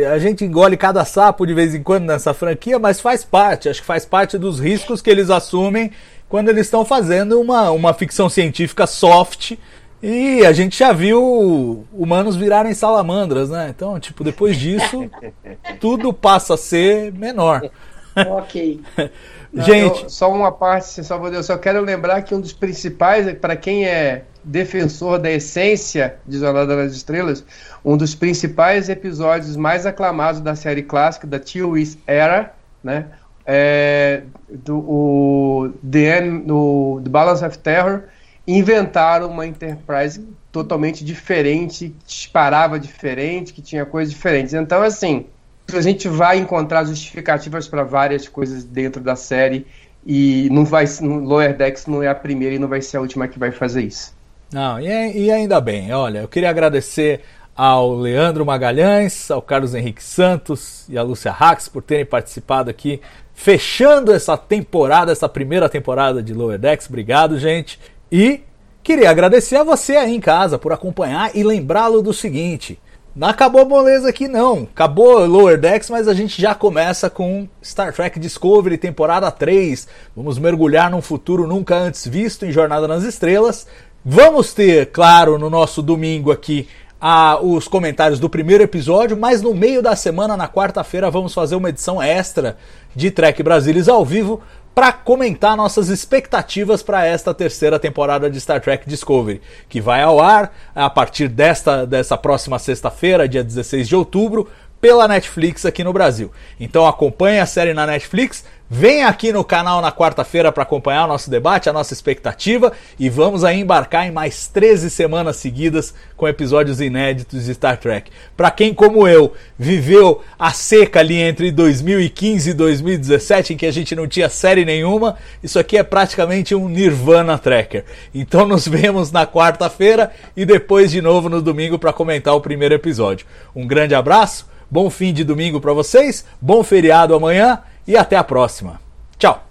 Speaker 1: a gente engole cada sapo de vez em quando nessa franquia, mas faz parte, acho que faz parte dos riscos que eles assumem quando eles estão fazendo uma, uma ficção científica soft e a gente já viu humanos virarem salamandras, né? Então, tipo, depois disso, tudo passa a ser menor.
Speaker 4: Ok.
Speaker 1: gente.
Speaker 3: Eu, só uma parte, só vou eu só quero lembrar que um dos principais, para quem é defensor da essência de Jornada das Estrelas, um dos principais episódios mais aclamados da série clássica, da TOS Era, né? É, do o, The, End, do, The Balance of Terror inventaram uma Enterprise totalmente diferente, que disparava diferente, que tinha coisas diferentes. Então, assim, a gente vai encontrar justificativas para várias coisas dentro da série e não vai, Lower Decks não é a primeira e não vai ser a última que vai fazer isso.
Speaker 1: Não, e, e ainda bem. Olha, eu queria agradecer ao Leandro Magalhães, ao Carlos Henrique Santos e à Lúcia Rax por terem participado aqui, fechando essa temporada, essa primeira temporada de Lower Decks. Obrigado, gente. E queria agradecer a você aí em casa por acompanhar e lembrá-lo do seguinte: não acabou a moleza aqui não. Acabou Lower Decks, mas a gente já começa com Star Trek Discovery temporada 3. Vamos mergulhar num futuro nunca antes visto em Jornada nas Estrelas. Vamos ter, claro, no nosso domingo aqui a, os comentários do primeiro episódio, mas no meio da semana, na quarta-feira, vamos fazer uma edição extra de Trek Brasilis ao vivo para comentar nossas expectativas para esta terceira temporada de Star Trek Discovery, que vai ao ar a partir desta, dessa próxima sexta-feira, dia 16 de outubro, pela Netflix aqui no Brasil. Então acompanhe a série na Netflix, vem aqui no canal na quarta-feira para acompanhar o nosso debate, a nossa expectativa e vamos aí embarcar em mais 13 semanas seguidas com episódios inéditos de Star Trek. Para quem como eu viveu a seca ali entre 2015 e 2017 em que a gente não tinha série nenhuma, isso aqui é praticamente um Nirvana Tracker. Então nos vemos na quarta-feira e depois de novo no domingo para comentar o primeiro episódio. Um grande abraço Bom fim de domingo para vocês, bom feriado amanhã e até a próxima. Tchau.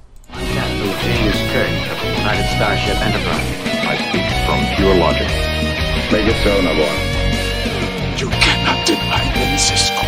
Speaker 5: Make it so, Navarro.
Speaker 6: You cannot deny them, Cisco.